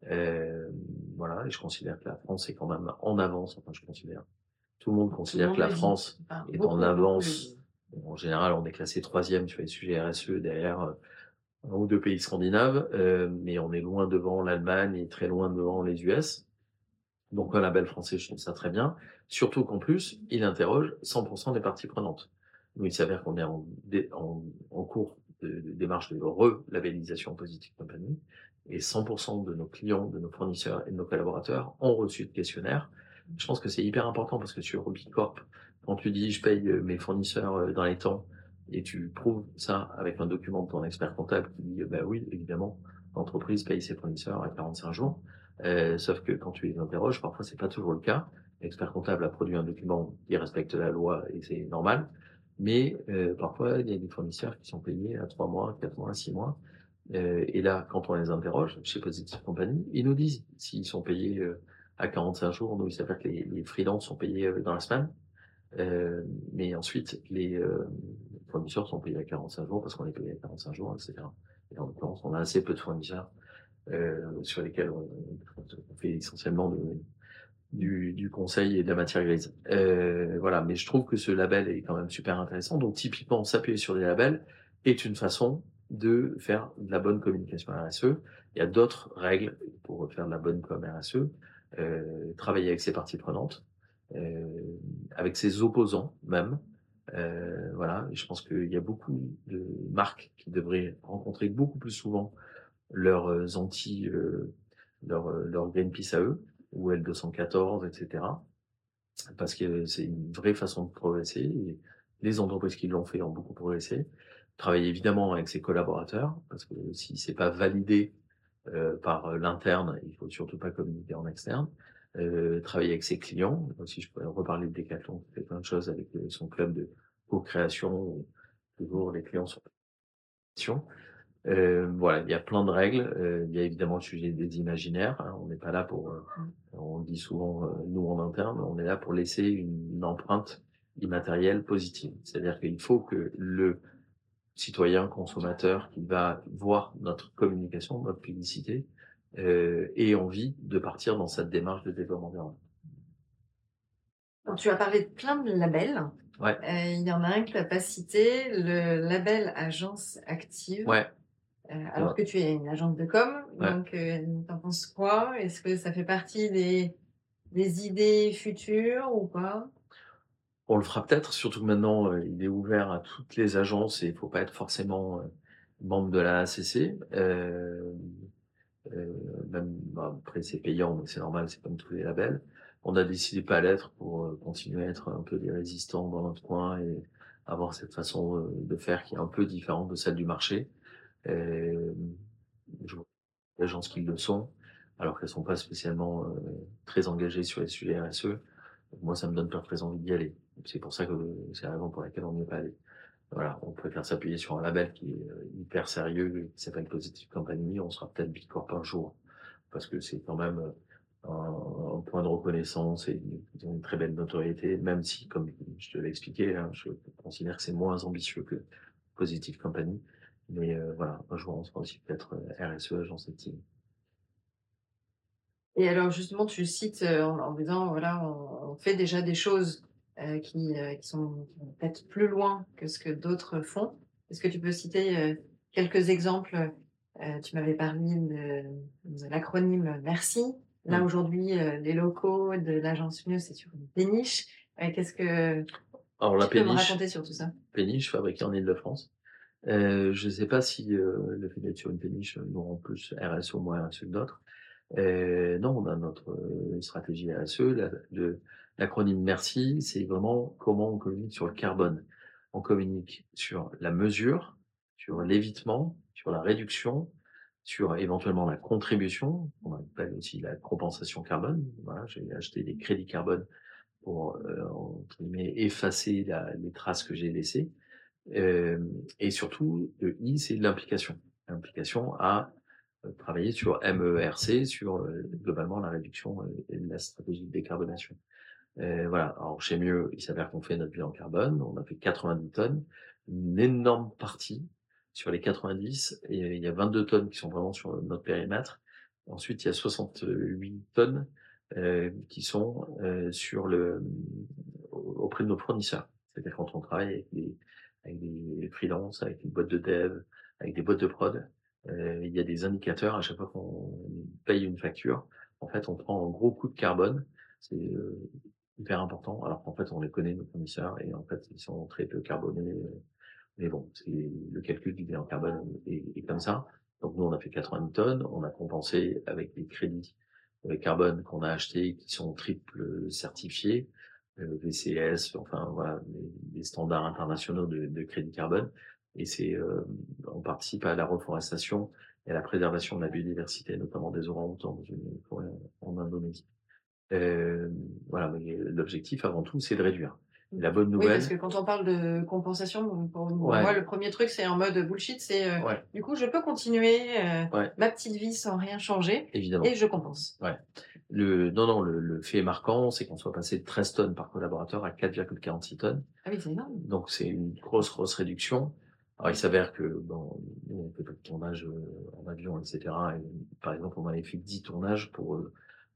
Euh, voilà, et je considère que la France est quand même en avance. Enfin, je considère. Tout le monde considère que la France est en avance. en général, on est classé troisième sur les sujets RSE derrière euh, ou deux pays scandinaves, euh, mais on est loin devant l'Allemagne et très loin devant les US. Donc un label français, je trouve ça très bien. Surtout qu'en plus, il interroge 100% des parties prenantes. Nous, il s'avère qu'on est en, en, en cours de, démarche de relabellisation Positive Company. Et 100% de nos clients, de nos fournisseurs et de nos collaborateurs ont reçu le questionnaire. Je pense que c'est hyper important parce que sur Bicorp, quand tu dis je paye mes fournisseurs euh, dans les temps, et tu prouves ça avec un document de ton expert comptable qui dit, bah oui, évidemment, l'entreprise paye ses fournisseurs à 45 jours. Euh, sauf que quand tu les interroges, parfois c'est pas toujours le cas. L'expert comptable a produit un document qui respecte la loi et c'est normal. Mais euh, parfois, il y a des fournisseurs qui sont payés à 3 mois, 4 mois, 6 mois. Euh, et là, quand on les interroge chez Positive Company, ils nous disent s'ils sont payés euh, à 45 jours. Nous, il s'avère que les, les freelances sont payés euh, dans la semaine. Euh, mais ensuite, les fournisseurs sont payés à 45 jours parce qu'on est payé à 45 jours, etc. Et en l'occurrence, on a assez peu de fournisseurs euh, sur lesquels on, fait essentiellement du, conseil et de la matière grise. Euh, voilà, mais je trouve que ce label est quand même super intéressant. Donc typiquement, s'appuyer sur des labels est une façon de faire de la bonne communication RSE. Il y a d'autres règles pour faire de la bonne com RSE. Euh, travailler avec ses parties prenantes, avec ses opposants même. Euh, voilà, je pense qu'il y a beaucoup de marques qui devraient rencontrer beaucoup plus souvent leurs anti, euh, leur, leur Greenpeace à eux, ou L214, etc. Parce que c'est une vraie façon de progresser. Et les entreprises qui l'ont fait ont beaucoup progressé. Travailler évidemment avec ses collaborateurs, parce que si c'est pas validé euh, par l'interne, il faut surtout pas communiquer en externe. Euh, travailler avec ses clients. Aussi, je pourrais reparler de Decathlon, qui fait plein de choses avec son club de co-création. Toujours les clients sont euh, voilà, il y a plein de règles. Euh, il y a évidemment le sujet des imaginaires. Hein. On n'est pas là pour, euh, on dit souvent euh, nous en interne, on est là pour laisser une, une empreinte immatérielle positive. C'est-à-dire qu'il faut que le citoyen consommateur qui va voir notre communication, notre publicité, ait envie de partir dans cette démarche de développement durable. tu as parlé de plein de labels. Ouais. il y en a un que tu n'as pas cité, le label agence active. Ouais. Euh, alors que tu es une agence de com, donc euh, t'en penses quoi? Est-ce que ça fait partie des, des idées futures ou pas? On le fera peut-être, surtout que maintenant, euh, il est ouvert à toutes les agences et il faut pas être forcément euh, membre de la ACC. Euh, euh, même bah, après, c'est payant, mais c'est normal, c'est comme tous les labels. On a décidé pas l'être pour euh, continuer à être un peu des résistants dans notre coin et avoir cette façon euh, de faire qui est un peu différente de celle du marché. Euh, je vois des agences qui le sont, alors qu'elles sont pas spécialement euh, très engagées sur les sujets RSE. Moi, ça me donne pas très envie d'y aller. C'est pour ça que c'est la raison pour laquelle on n'y est pas allé. Voilà, on préfère s'appuyer sur un label qui est euh, hyper sérieux, qui s'appelle Positive Company. On sera peut-être Big Corp un jour, parce que c'est quand même euh, un, point de reconnaissance et ont une très belle notoriété, même si, comme je te l'ai expliqué, hein, je considère que c'est moins ambitieux que Positive Company. Mais euh, voilà, un jour, on sera aussi peut-être euh, RSE, agence active. Et alors, justement, tu cites en, disant, voilà, on, fait déjà des choses qui, euh, qui, sont peut-être plus loin que ce que d'autres font. Est-ce que tu peux citer euh, quelques exemples Tu m'avais parlé de, de l'acronyme Merci. Là, aujourd'hui, les locaux de l'agence Mieux, c'est sur une péniche. Qu'est-ce que Alors, la tu péniche, peux me raconter sur tout ça? Péniche fabriquée en Ile-de-France. Euh, je ne sais pas si euh, le fait d'être sur une péniche nous rend plus RSE ou moins RSE que d'autres. Euh, non, on a notre euh, stratégie RSE. L'acronyme MERCI, c'est vraiment comment on communique sur le carbone. On communique sur la mesure, sur l'évitement, sur la réduction, sur éventuellement la contribution. On appelle aussi la compensation carbone. Voilà, j'ai acheté des crédits carbone pour euh, effacer la, les traces que j'ai laissées. Euh, et surtout, le I, c'est l'implication. L'implication à euh, travailler sur MERC, sur euh, globalement la réduction et la stratégie de décarbonation. Euh, voilà. Alors chez Mieux, il s'avère qu'on fait notre bilan carbone. On a fait 90 tonnes, une énorme partie sur les 90. Et il y a 22 tonnes qui sont vraiment sur notre périmètre. Ensuite, il y a 68 tonnes euh, qui sont euh, sur le auprès de nos fournisseurs. C'est-à-dire quand on travaille avec les avec des freelances, avec une boîte de dev, avec des boîtes de prod. Euh, il y a des indicateurs à chaque fois qu'on paye une facture. En fait, on prend un gros coup de carbone. C'est euh, hyper important. Alors qu'en fait, on les connaît nos fournisseurs et en fait, ils sont très peu carbonés. Mais bon, le calcul du bilan carbone est, est, comme ça. Donc nous, on a fait 80 tonnes. On a compensé avec des crédits carbone qu'on a achetés qui sont triple certifiés. euh, VCS, enfin voilà, les, standards internationaux de, de, crédit carbone. Et c'est, euh, on participe à la reforestation et à la préservation de la biodiversité, notamment des orang-outans en Indonésie. Euh, voilà, mais l'objectif avant tout, c'est de réduire. La bonne nouvelle. Oui, parce que quand on parle de compensation, pour moi, le premier truc, c'est en mode bullshit, c'est euh, du coup, je peux continuer euh, ma petite vie sans rien changer. Évidemment. Et je compense. Ouais. Le, non, non, le, fait marquant, c'est qu'on soit passé de 13 tonnes par collaborateur à 4,46 tonnes. Ah oui, c'est énorme. Donc, c'est une grosse, grosse réduction. Alors, il s'avère que, bon, nous, on fait pas de tournage euh, en avion, etc. Et, par exemple, on avait fait 10 tournages pour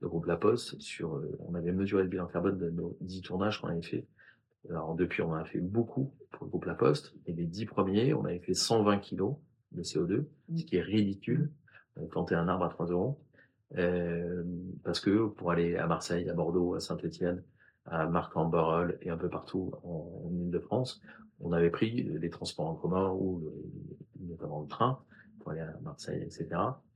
le groupe La Poste sur, on avait mesuré le bilan carbone de nos 10 tournages qu'on avait fait alors depuis, on a fait beaucoup pour le groupe La Poste. Et les dix premiers, on avait fait 120 kilos de CO2, ce qui est ridicule. Planter un arbre à 3 euros. Euh, parce que pour aller à Marseille, à Bordeaux, à Saint-Etienne, à Marc-en-Barœul et un peu partout en, Ile-de-France, on avait pris les transports en commun ou notamment le train pour aller à Marseille, etc.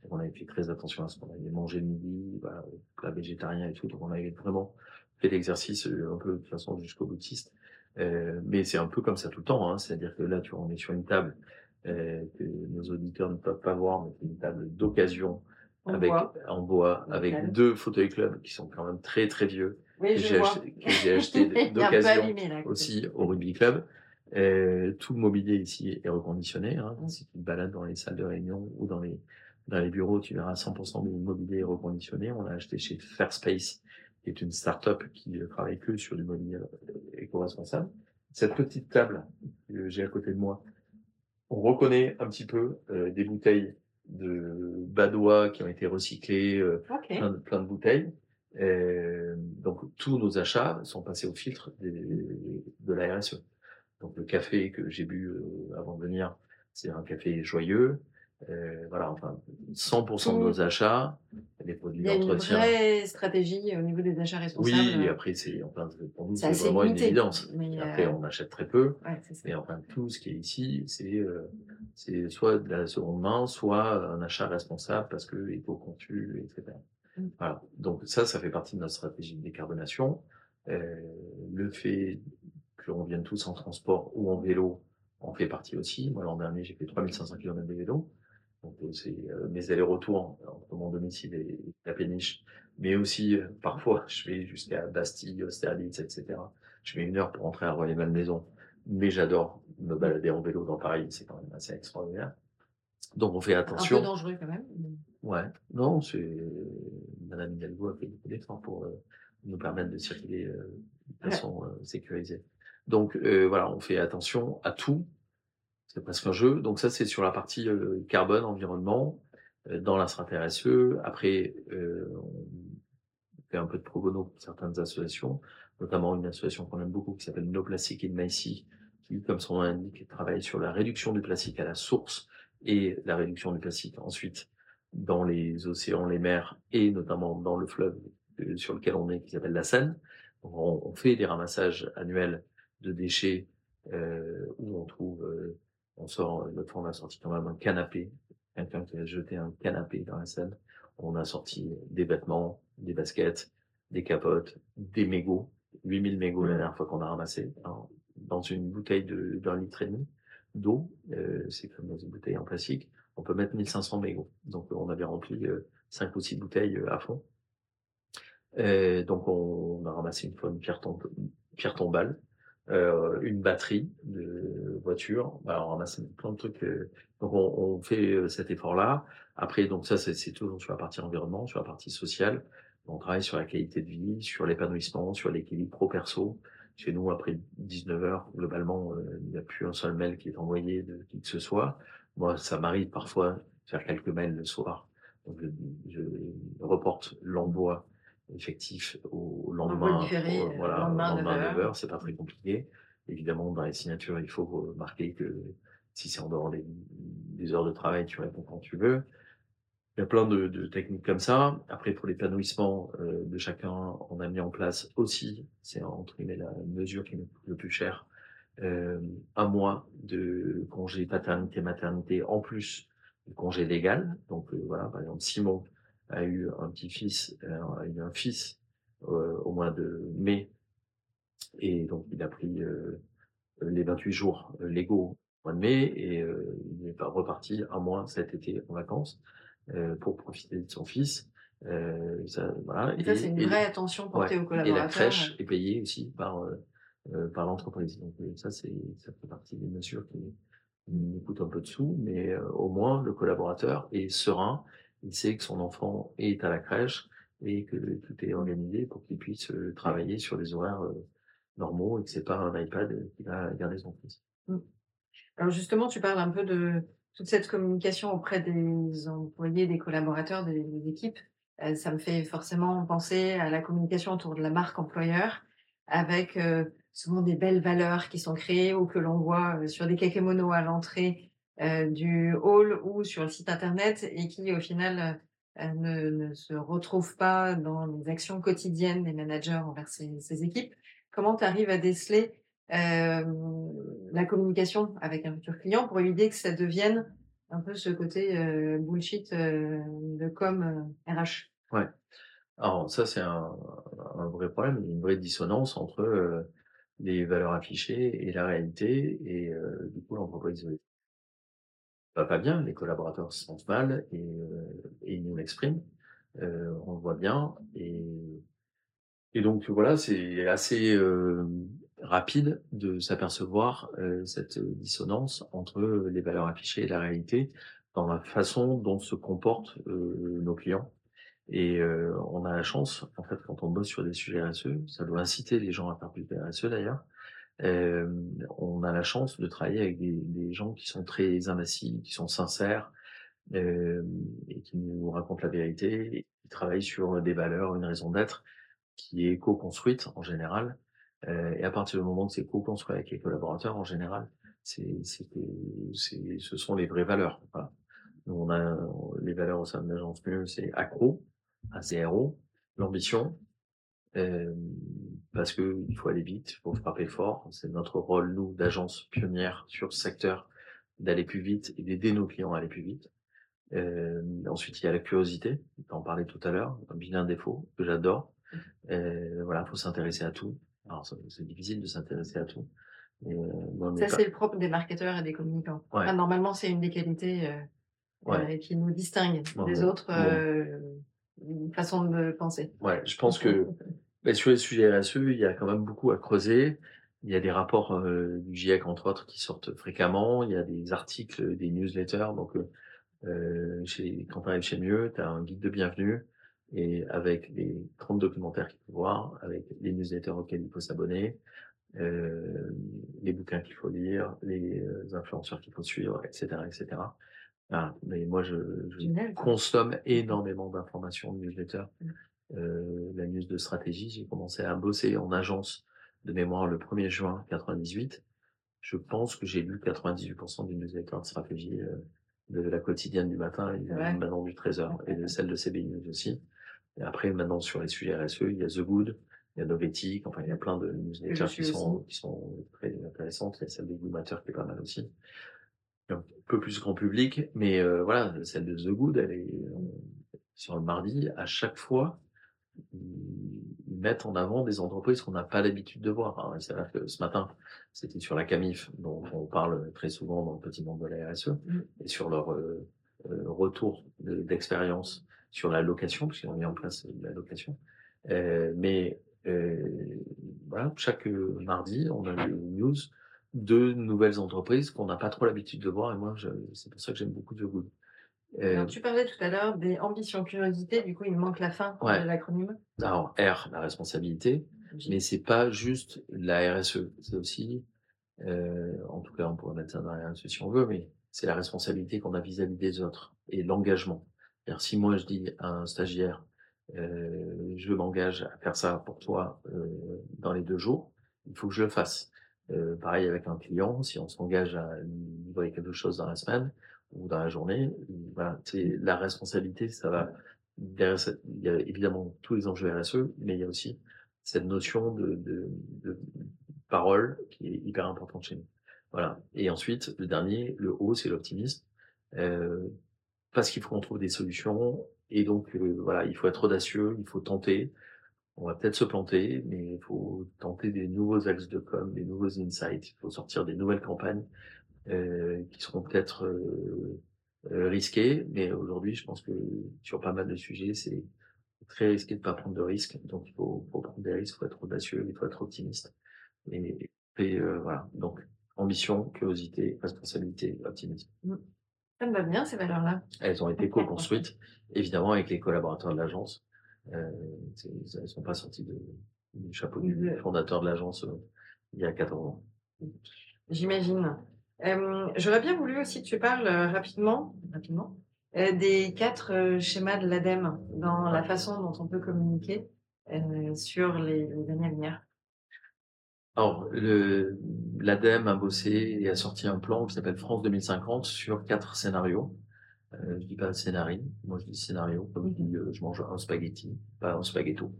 On avait fait très attention à ce qu'on avait mangé le midi, voilà, plat végétarien et tout. Donc on avait vraiment fait l'exercice euh, un peu de façon jusqu'au boutiste. Euh, mais c'est un peu comme ça tout le temps, hein. c'est-à-dire que là, tu vois, on est sur une table euh, que nos auditeurs ne peuvent pas voir, mais c'est une table d'occasion en avec bois. en bois, avec deux fauteuils club qui sont quand même très très vieux oui, que j'ai acheté, acheté d'occasion aussi au rugby club. Euh, tout le mobilier ici est reconditionné. Hein. Mm. Si tu te balades dans les salles de réunion ou dans les dans les bureaux, tu verras 100% du mobilier reconditionné. On l'a acheté chez Fairspace qui est une start-up qui travaille que sur du mobilier éco-responsable. Cette petite table que j'ai à côté de moi, on reconnaît un petit peu euh, des bouteilles de badois qui ont été recyclées, euh, plein, de, plein, de, bouteilles. Euh, donc tous nos achats sont passés au filtre des, de la RSE. Donc le café que j'ai bu euh, avant de venir, c'est un café joyeux. Euh, voilà, enfin, 100% de nos achats, les produits d'entretien. Il y a une vraie stratégie au niveau des achats responsables. Oui, et après, c'est, enfin, pour nous, c'est vraiment une évidence. Mais après, euh, on achète très peu. Ouais, mais enfin, tout ce qui est ici, c'est, euh, c'est soit de la seconde main, soit un achat responsable parce que éco-conçu, etc. Mm. Voilà. Donc, ça, ça fait partie de notre stratégie de décarbonation. Euh, le fait que l'on vienne tous en transport ou en vélo, en fait partie aussi. Moi, l'an dernier, j'ai fait 3500 km de vélo. Donc euh, c'est euh, mes allers-retours entre mon domicile et la péniche, mais aussi euh, parfois je vais jusqu'à Bastille, Austerlitz, etc. Je mets une heure pour rentrer à Royer-Malmaison, mais j'adore me balader en vélo dans Paris, c'est quand même assez extraordinaire. Donc on fait attention. Un peu dangereux quand même. Ouais, non, c'est Madame Hidalgo a fait beaucoup d'efforts pour nous permettre de circuler de façon sécurisée. Donc voilà, on fait attention à tout, c'est presque un jeu. Donc ça, c'est sur la partie euh, carbone, environnement, euh, dans la RSE. Après, euh, on fait un peu de pro bono pour certaines associations, notamment une association qu'on aime beaucoup qui s'appelle No Plastic in qui, comme son nom l'indique, travaille sur la réduction du plastique à la source et la réduction du plastique ensuite dans les océans, les mers et notamment dans le fleuve sur lequel on est, qui s'appelle la Seine. On, on, fait des ramassages annuels de déchets euh, où on trouve on sort, fois, on a sorti quand même un canapé. Quelqu'un qui a jeté un canapé dans la scène. On a sorti des vêtements, des baskets, des capotes, des mégots. 8000 mégots la dernière fois qu'on a ramassé. dans une bouteille de, d'un litre et demi d'eau, euh, c'est comme dans une bouteille en plastique, on peut mettre 1500 mégots. Donc, on avait rempli euh, 5 ou 6 bouteilles euh, à fond. Euh, donc, on, a ramassé une fois une pierre tombale euh, une batterie de voiture. Bah, on ramasse plein de trucs. Euh, donc on, on fait euh, cet effort-là. Après, donc ça, c'est toujours sur la partie environnement, sur la partie sociale. On travaille sur la qualité de vie, sur l'épanouissement, sur l'équilibre pro-perso. Chez nous, après 19 heures, globalement, il n'y a plus un seul mail qui est envoyé de qui que ce soit. Moi, ça m'arrive parfois de faire quelques mails le soir. Donc, je, je reporte l'envoi effectif au lendemain, différé, voilà, lendemain, lendemain 9h, c'est pas très compliqué. Évidemment, dans les signatures, il faut marquer que si c'est en dehors des, des, heures de travail, tu réponds quand tu veux. Il y a plein de, de techniques comme ça. Après, pour l'épanouissement euh, de chacun, on a mis en place aussi, c'est entre guillemets la mesure qui est le plus cher, euh, un mois de congé paternité-maternité en plus du congé légal. Donc euh, voilà, par exemple, Simon a eu un petit-fils, euh, a eu un fils euh, au mois de mai Et donc, il a pris les 28 jours légaux au mois de mai et il est reparti un mois cet été en vacances pour profiter de son fils. Euh, ça, voilà. Et ça, c'est une vraie attention portée aux collaborateurs. Et la crèche est payée aussi par, euh, par l'entreprise. Donc ça, c'est, ça fait partie des mesures qui nous coûtent un peu de sous, mais au moins le collaborateur est serein. Il sait que son enfant est à la crèche et que tout est organisé pour qu'il puisse travailler sur des horaires normaux et que c'est pas un iPad qui va garder son fils. Mmh. Alors justement, tu parles un peu de toute cette communication auprès des employés, des collaborateurs, des, équipes. Euh, ça me fait forcément penser à la communication autour de la marque employeur, avec euh, souvent des belles valeurs qui sont créées ou que l'on voit euh, sur des kakémonos à l'entrée du hall ou sur le site internet et qui au final ne, ne, se retrouvent pas dans les actions quotidiennes des managers envers ces, équipes. Comment tu arrives à déceler la communication avec un futur client pour éviter que ça devienne un peu ce côté bullshit de com RH. Ouais. Alors ça c'est un, vrai problème, une vraie dissonance entre les valeurs affichées et la réalité et du coup l'entreprise va pas bien, les collaborateurs se sentent mal et, ils nous l'expriment, on le voit bien et donc voilà c'est assez rapide de s'apercevoir euh, cette dissonance entre les valeurs affichées et la réalité dans la façon dont se comportent euh, nos clients. Et euh, on a la chance, en fait, quand on bosse sur des sujets RSE, ça doit inciter les gens à faire plus de RSE d'ailleurs. On a la chance de travailler avec des, des, gens qui sont très investis, qui sont sincères et qui nous racontent la vérité, et qui travaillent sur des valeurs, une raison d'être qui est co-construite en général euh, et à partir du moment que c'est co-construit avec les collaborateurs, en général, c'est, c'est, c'est, ce sont les vraies valeurs. Voilà. Nous, on a les valeurs au sein de l'agence mieux, c'est accro, ACRO, l'ambition, euh, parce que il faut aller vite, il faut frapper fort. C'est notre rôle, nous, d'agence pionnière sur ce secteur, d'aller plus vite et d'aider nos clients à aller plus vite. Euh, ensuite, il y a la curiosité, on en parlait tout à l'heure, un bilan défaut que j'adore. Euh, voilà, faut s'intéresser à tout. Alors, c'est difficile de s'intéresser à tout. Euh, ça, c'est le propre des marketeurs et des communicants. normalement, c'est une des qualités euh, qui nous distingue des autres façons de penser. Ouais, je pense que bah, sur les sujets RSE, il y a quand même beaucoup à creuser. Il y a des rapports du GIEC, entre autres, qui sortent fréquemment. Il y a des articles, des newsletters. Donc, chez, quand tu arrives chez Mieux, tu as un guide de bienvenue et avec les 30 documentaires qu'il faut voir, avec les newsletters auxquels il faut s'abonner, euh, les bouquins qu'il faut lire, les euh, influenceurs qu'il faut suivre, etc., etc. mais moi, je, je consomme énormément d'informations de newsletters. Euh, la news de stratégie, j'ai commencé à bosser en agence de mémoire le 1er juin 98. Je pense que j'ai lu 98% du newsletter de stratégie euh, de la quotidienne du matin et maintenant du 13h et de celle de CB News aussi. Et après, maintenant, sur les sujets RSE, il y a The Good, il y a Novetic, enfin, il y a plein de newsletters qui sont, qui sont très intéressantes. Il y a celle des Good qui est pas mal aussi. Un peu plus grand public, mais euh, voilà, celle de The Good, elle est euh, sur le mardi. À chaque fois, ils mettent en avant des entreprises qu'on n'a pas l'habitude de voir. Hein. C'est-à-dire que ce matin, c'était sur la Camif, dont on parle très souvent dans le petit monde de la RSE, mmh. et sur leur euh, retour d'expérience sur la location, puisqu'ils ont mis en place la location. Euh, mais euh, voilà, chaque mardi, on a une news de nouvelles entreprises qu'on n'a pas trop l'habitude de voir. Et moi, c'est pour ça que j'aime beaucoup The Good. Euh, tu parlais tout à l'heure des ambitions curiosité, du coup il manque la fin de l'acronyme. Alors R, la responsabilité, mais c'est pas juste la RSE, c'est aussi, euh, en tout cas on pourrait mettre ça dans la RSE si on veut, mais c'est la responsabilité qu'on a vis-à-vis -vis des autres et l'engagement si moi je dis à un stagiaire, euh, je m'engage à faire ça pour toi euh, dans les deux jours, il faut que je le fasse. Euh, pareil avec un client, si on s'engage à livrer quelque chose dans la semaine ou dans la journée, c'est la responsabilité, ça va derrière il y a évidemment tous les enjeux RSE, mais il y a aussi cette notion de, de, de parole qui est hyper importante chez nous. Voilà. Et ensuite, le dernier, le haut, c'est l'optimisme. Euh, parce qu'il faut qu'on trouve des solutions. Et donc, euh, voilà, il faut être audacieux, il faut tenter. on va peut-être se planter, mais il faut tenter des nouveaux axes de com, des nouveaux insights. Il faut sortir des nouvelles campagnes qui seront peut-être euh, euh, risquées. Mais aujourd'hui, je pense que sur pas mal de sujets, c'est très risqué de pas prendre de risques. Donc, il faut, faut prendre des risques, il faut être audacieux, il faut être optimiste. Et, et voilà. Donc, ambition, curiosité, responsabilité, optimisme. Mmh. Ça me va bien ces valeurs-là. Elles ont été co-construites, évidemment, avec les collaborateurs de l'agence. Euh, elles ne sont pas sorties de, du chapeau du fondateur de l'agence euh, il y a 14 ans. J'imagine. Euh, J'aurais bien voulu aussi que tu parles euh, rapidement, rapidement euh, des quatre schémas de l'ADEME dans la façon dont on peut communiquer sur les, les années à venir. Alors, l'ADEME a bossé et a sorti un plan qui s'appelle France 2050 sur quatre scénarios. Euh, je dis pas scénario, moi je dis scénario, comme je dis, euh, je mange un spaghetti, pas un spaghetto.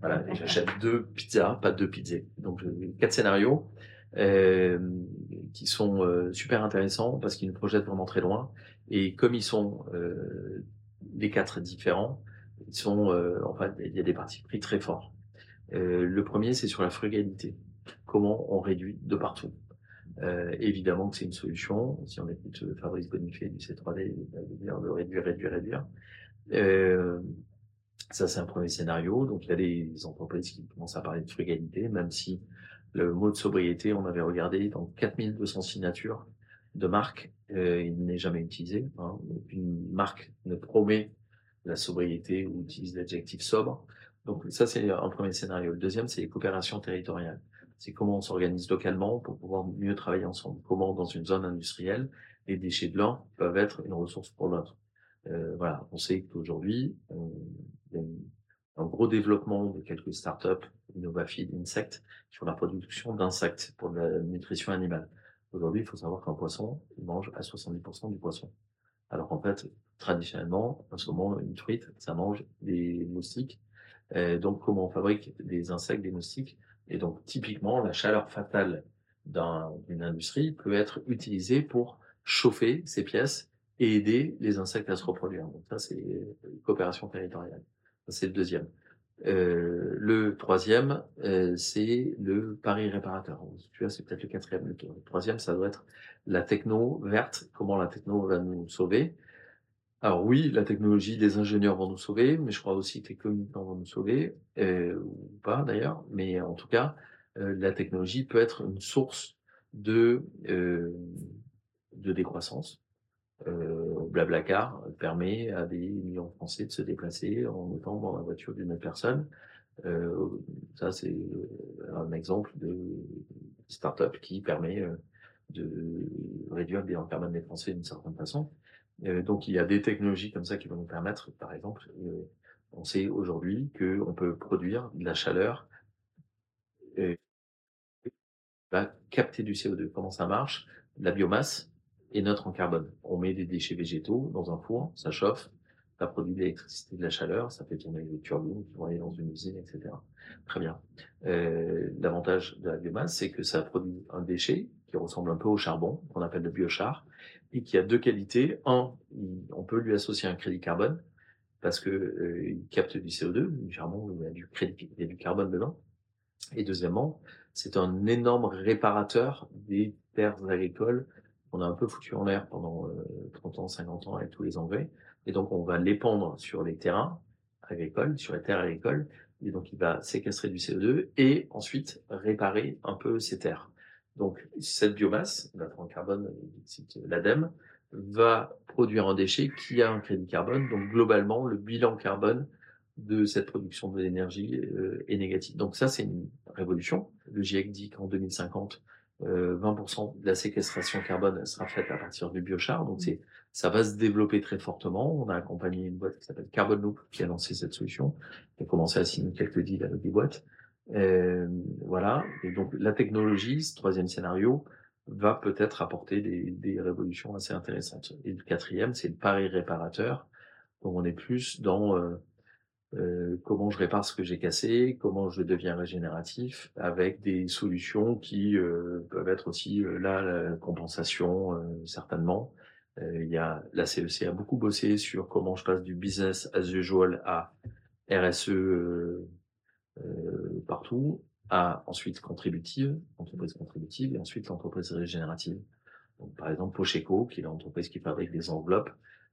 Voilà, j'achète deux pizzas, pas deux pizzas. Donc quatre scénarios euh, qui sont euh, super intéressants parce qu'ils nous projettent vraiment très loin. Et comme ils sont euh, les quatre différents, ils sont, en fait, il y a des parties pris très forts. le premier, c'est sur la frugalité. Comment on réduit de partout. Euh, évidemment que c'est une solution. Si on écoute euh, Fabrice Bonifay du C3D, il va dire de réduire, réduire, réduire. Euh, ça, c'est un premier scénario. Donc, il y a des entreprises qui commencent à parler de frugalité, même si le mot de sobriété, on avait regardé dans 4200 signatures de marques, euh, il n'est jamais utilisé. Hein. Une marque ne promet la sobriété ou utilise l'adjectif sobre. Donc, ça, c'est un premier scénario. Le deuxième, c'est les coopérations territoriales c'est comment on s'organise localement pour pouvoir mieux travailler ensemble. Comment, dans une zone industrielle, les déchets de l'un peuvent être une ressource pour l'autre. Euh, voilà, on sait qu'aujourd'hui, il y a un gros développement de quelques startups, Innovafeed, Insect, sur la production d'insectes pour la nutrition animale. Aujourd'hui, il faut savoir qu'un poisson, il mange à 70% du poisson. Alors qu'en fait, traditionnellement, un saumon, une truite, ça mange des moustiques. Euh, donc, comment on fabrique des insectes, des moustiques? Et donc, typiquement, la chaleur fatale d'une industrie peut être utilisée pour chauffer ces pièces et aider les insectes à se reproduire. Donc ça, c'est coopération territoriale. C'est le deuxième. Euh, le troisième, euh, c'est le pari réparateur. Tu vois, c'est peut-être le quatrième. Le troisième, ça doit être la techno verte. Comment la techno va nous sauver alors oui, la technologie, les ingénieurs vont nous sauver, mais je crois aussi que les communicants vont nous sauver, euh, ou pas d'ailleurs, mais en tout cas, la technologie peut être une source de, de décroissance. Blablacar permet à des millions de Français de se déplacer en étant dans la voiture d'une personne. Euh, ça, c'est un exemple de start-up qui permet de réduire le bilan carbone des Français d'une certaine façon. Euh, donc il y a des technologies comme ça qui vont nous permettre, par exemple, euh, on sait aujourd'hui qu'on peut produire de la chaleur et capter du CO2. Comment ça marche? La biomasse est neutre en carbone. On met des déchets végétaux dans un four, ça chauffe, ça produit de l'électricité, de la chaleur, ça fait tourner les turbines qui vont aller dans une usine, etc. Très bien. Euh, L'avantage de la biomasse, c'est que ça produit un déchet qui ressemble un peu au charbon, qu'on appelle le biochar, et qui a deux qualités. Un, on peut lui associer un crédit carbone parce que euh, il capte du CO2, du charbon, il y a du crédit, il y a du carbone dedans. Et deuxièmement, c'est un énorme réparateur des terres agricoles qu'on a un peu foutu en l'air pendant 30 euh, ans, 50 ans avec tous les engrais. Et donc, on va l'épandre sur les terrains agricoles, sur les terres agricoles. Et donc, il va séquestrer du CO2 et ensuite réparer un peu ces terres. Donc, cette biomasse, en carbone, l'ADEME, va produire un déchet qui a un crédit carbone. Donc, globalement, le bilan carbone de cette production de l'énergie euh, est négatif. Donc, ça, c'est une révolution. Le GIEC dit qu'en 2050, euh, 20% de la séquestration carbone sera faite à partir du biochar. Donc, c'est, ça va se développer très fortement. On a accompagné une boîte qui s'appelle Carbon Loop qui a lancé cette solution, qui a commencé à signer quelques deals avec des boîtes. Euh, voilà. Et donc la technologie, ce troisième scénario, va peut-être apporter des, des, révolutions assez intéressantes. Et le quatrième, c'est le pari réparateur. Donc on est plus dans euh, euh, comment je répare ce que j'ai cassé, comment je deviens régénératif, avec des solutions qui euh, peuvent être aussi euh, là la compensation certainement. il y a la CEC e a beaucoup bossé sur comment je passe du business as usual à RSE partout, à ensuite contributive, entreprise contributive, et ensuite l'entreprise régénérative. Donc, par exemple, Pocheco, qui est l'entreprise qui fabrique des enveloppes,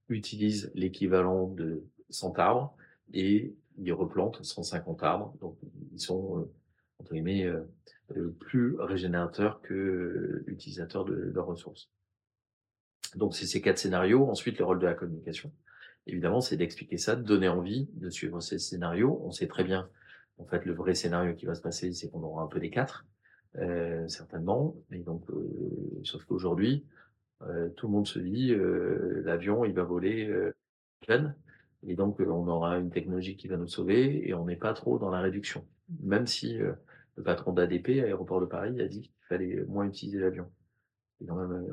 utilise l'équivalent de 100 arbres et ils replantent 150 arbres. Donc, ils sont, euh, entre guillemets, euh, plus régénérateurs que utilisateurs de leurs ressources. Donc, c'est ces quatre scénarios. Ensuite, le rôle de la communication. Évidemment, c'est d'expliquer ça, de donner envie de suivre ces scénarios. On sait très bien, en fait, le vrai scénario qui va se passer, c'est qu'on aura un peu des quatre, euh, certainement. Et donc, sauf qu'aujourd'hui, tout le monde se dit, l'avion, il va voler plein. Et donc, on aura une technologie qui va nous sauver et on n'est pas trop dans la réduction. Même si le patron d'ADP, Aéroport de Paris, a dit qu'il fallait moins utiliser l'avion. C'est quand même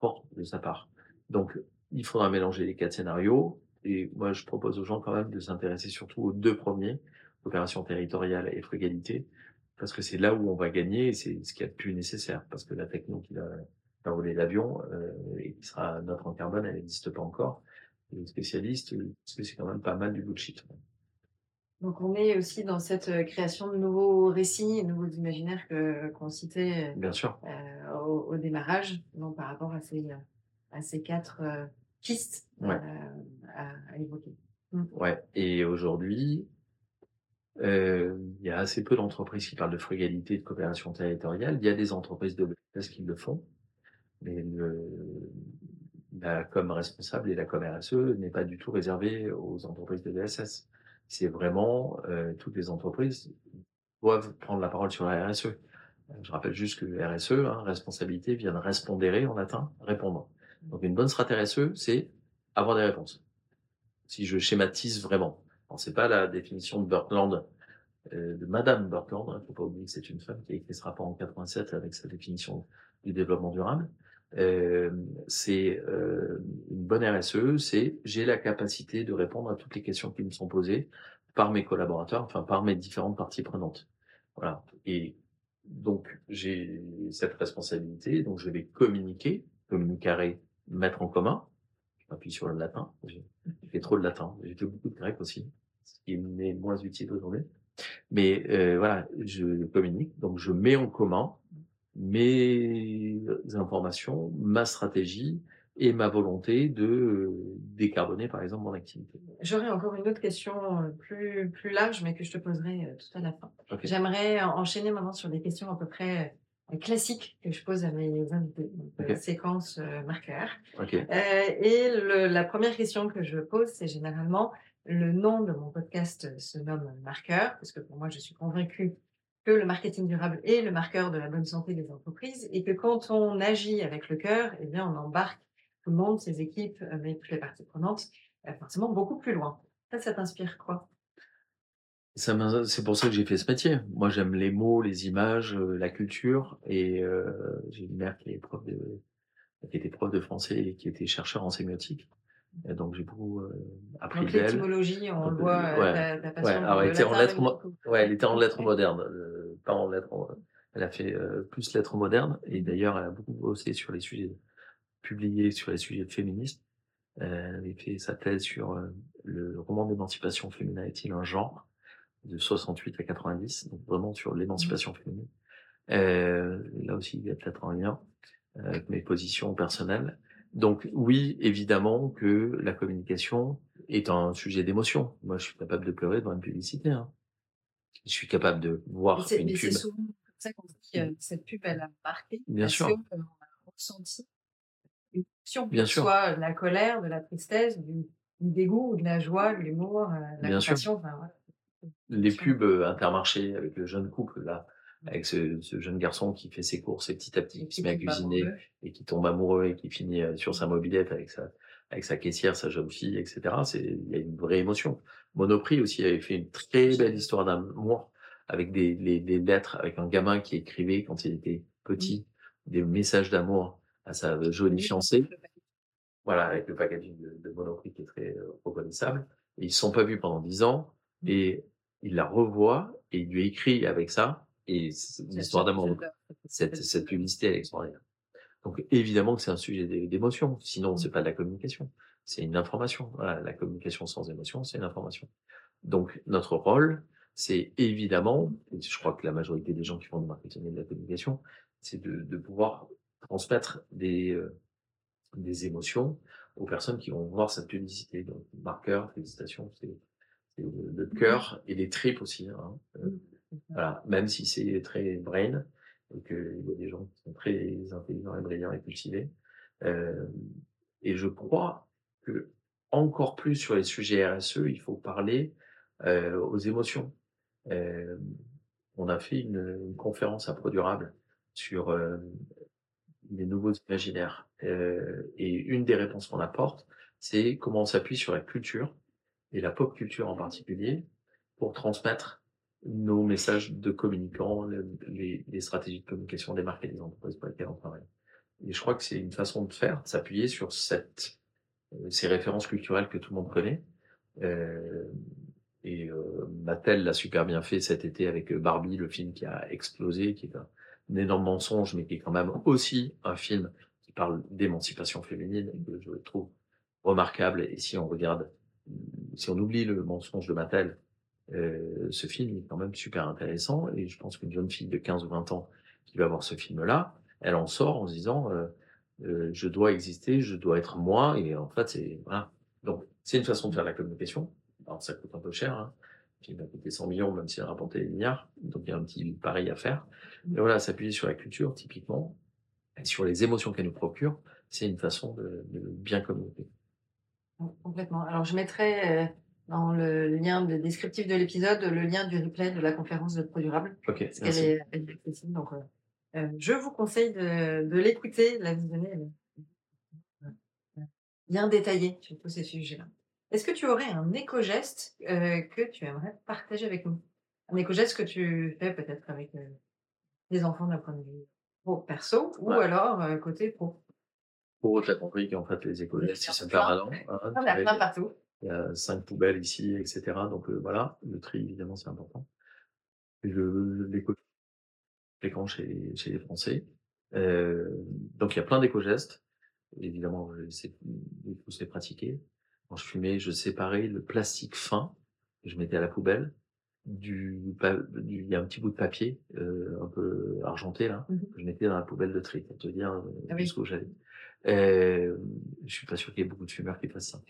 fort de sa part. Donc, il faudra mélanger les quatre scénarios. Et moi, je propose aux gens quand même de s'intéresser surtout aux deux premiers, opération territoriale et frugalité, parce que c'est là où on va gagner et c'est ce qui est le plus nécessaire, parce que la techno qui va faire voler l'avion euh, et qui sera notre en carbone, elle n'existe pas encore. Les spécialistes, parce que c'est quand même pas mal du bullshit. Donc on est aussi dans cette euh, création de nouveaux récits, de nouveaux imaginaires que qu'on citait Bien sûr. Euh, au, au, démarrage, donc par rapport à ces à ces quatre euh, pistes ouais. euh, à, à, évoquer. Mmh. Ouais. Et aujourd'hui, euh, il y a assez peu d'entreprises qui parlent de frugalité, de coopération territoriale. Il y a des entreprises de l'ESS qui le font, mais le, la com responsable et la com RSE n'est pas du tout réservée aux entreprises de l'ESS. C'est vraiment euh, toutes les entreprises doivent prendre la parole sur la RSE. Je rappelle juste que RSE, hein, responsabilité, vient de respondere en latin, répondre. Donc une bonne stratégie RSE, c'est avoir des réponses. Si je schématise vraiment. C'est pas la définition de Berkland, euh, de Madame Berkland, il hein, faut pas oublier que c'est une femme qui a écrit ce rapport en 87 avec sa définition du développement durable. Euh, c'est euh, une bonne RSE, c'est j'ai la capacité de répondre à toutes les questions qui me sont posées par mes collaborateurs, enfin par mes différentes parties prenantes. Voilà. Et donc j'ai cette responsabilité, donc je vais communiquer, communiquer, mettre en commun. Je m'appuie sur le latin. J'ai fait trop de latin. J'ai fait beaucoup de grec aussi, ce qui m'est moins utile aujourd'hui. Mais euh, voilà, je communique, donc je mets en commun mes informations, ma stratégie et ma volonté de décarboner, par exemple, mon activité. J'aurais encore une autre question euh, plus, plus large, mais que je te poserai euh, tout à la fin. Okay. J'aimerais enchaîner maintenant sur des questions à peu près classiques que je pose à mes invités, okay. séquence euh, marqueur. Okay. Euh, et le, la première question que je pose, c'est généralement le nom de mon podcast se nomme marqueur, parce que pour moi, je suis convaincue que le marketing durable est le marqueur de la bonne santé des entreprises et que quand on agit avec le cœur, eh bien, on embarque tout le monde, ses équipes, mais toutes les parties prenantes, forcément beaucoup plus loin. Ça, ça t'inspire quoi? C'est pour ça que j'ai fait ce métier. Moi, j'aime les mots, les images, la culture, et euh, j'ai une mère qui était prof de français et qui était chercheur en sémiotique. Et donc j'ai beaucoup euh, appris donc, l'étymologie, on le voit, ouais. ta, ta passion. Ouais, alors, elle était en lettres, ouais, elle était en lettres modernes, euh, pas en lettres. Elle a fait euh, plus lettres modernes et d'ailleurs elle a beaucoup bossé sur les sujets publiés sur les sujets féministes. Elle avait fait sa thèse sur le roman d'émancipation féminin est-il un genre? De 68 à 90, donc vraiment sur l'émancipation féminine. Euh, là aussi, il y a peut-être un lien avec mes positions personnelles. Donc oui, évidemment que la communication est un sujet d'émotion. Moi, je suis capable de pleurer devant une publicité. Hein. Je suis capable de voir mais une mais pub. C'est souvent comme ça qu'on dit euh, cette pub, elle a marqué. Bien parce sûr. que, euh, on a ressenti une émotion, Bien que ce sûr. soit de la colère, de la tristesse, du, du dégoût, de la joie, de l'humour, euh, de la Bien sûr. compassion. Enfin, voilà. Les pubs euh, intermarchés avec le jeune couple là, avec ce, ce jeune garçon qui fait ses courses et petit à petit Et qui se met à cuisiner amoureux. et qui tombe amoureux et qui finit euh, sur sa mobilette avec sa avec sa caissière, sa jeune fille, etc. C'est il y a une vraie émotion. Monoprix aussi avait fait une très belle histoire d'amour avec des, les, des lettres, avec un gamin qui écrivait quand il était petit des messages d'amour à sa jolie fiancée. Voilà, avec le packaging de, de Monoprix qui est très euh, reconnaissable. Et ils se sont pas vus pendant dix ans et il la revoit et il lui écrit avec ça et c'est une histoire d'amour. Cette, cette publicité elle est extraordinaire. Donc évidemment que c'est un sujet d'é- d'émotion, sinon c'est pas de la communication, c'est une information. Voilà, la communication sans émotion, c'est une information. Donc notre rôle, c'est évidemment, et je crois que la majorité des gens qui font du marketing et de la communication, c'est de, de pouvoir transmettre des, euh, des émotions aux personnes qui vont voir cette publicité. Donc, marqueur, félicitations, c'est le cœur et les tripes aussi. Hein. Euh, voilà, même si c'est très brain et qu'il y a des gens qui sont très intelligents et brillants et cultivés. Euh, et je crois que encore plus sur les sujets RSE, il faut parler euh, aux émotions. Euh, on a fait une, une, conférence à ProDurable sur euh, les nouveaux imaginaires. Euh, et une des réponses qu'on apporte, c'est comment on s'appuie sur la culture et la pop culture en particulier pour transmettre nos messages de communicants, les, les, stratégies de communication des marques et des entreprises pour lesquelles on travaille. Et je crois que c'est une façon de faire, de s'appuyer sur cette, euh, ces références culturelles que tout le monde connaît. Euh, et euh, Mattel l'a super bien fait cet été avec Barbie, le film qui a explosé, qui est un, un énorme mensonge, mais qui est quand même aussi un film qui parle d'émancipation féminine et que je trouve remarquable. Et si on regarde, si on oublie le mensonge de Mattel, euh, ce film est quand même super intéressant. Et je pense qu'une jeune fille de 15 ou 20 ans qui va voir ce film-là, elle en sort en se disant euh, euh, je dois exister, je dois être moi. Et en fait, c'est voilà. Donc, c'est une façon de faire la communication. Alors, ça coûte un peu cher. Hein qui va coûter 100 millions, même s'il a rapporté des milliards. Donc il y a un petit pari à faire. Mais voilà, s'appuyer sur la culture, typiquement, et sur les émotions qu'elle nous procure, c'est une façon de, de, bien communiquer. Complètement. Alors je mettrai euh, dans le lien de descriptif de l'épisode le lien du replay de la conférence de Produrable. Ok. Parce qu'elle est, elle est accessible. Donc euh, euh, je vous conseille de, de l'écouter, de la visionner. Bien détaillée sur tous ces sujets-là. Est-ce que tu aurais un éco-geste euh, que tu aimerais partager avec nous? Un éco-geste que tu fais peut-être avec les enfants d'un point de vue pro perso ou Ouais. alors côté pro? Pour tu as compris qu'en fait, les éco-gestes, c'est permanent. hein. Il y en a plein partout. Il y a cinq poubelles ici, etc. Donc euh, voilà, le tri, évidemment, c'est important. Le, l'éco fréquent chez, chez les Français. Euh, donc il y a plein d'éco-gestes. Évidemment, se les pratiquer. Quand je fumais, je séparais le plastique fin, que je mettais à la poubelle, du, du il y a un petit bout de papier, euh, un peu argenté là, Mhm. que je mettais dans la poubelle de tri, pour te dire euh, Ah oui. jusqu'où j'allais. Euh, je suis pas sûr qu'il y ait beaucoup de fumeurs qui fassent ça.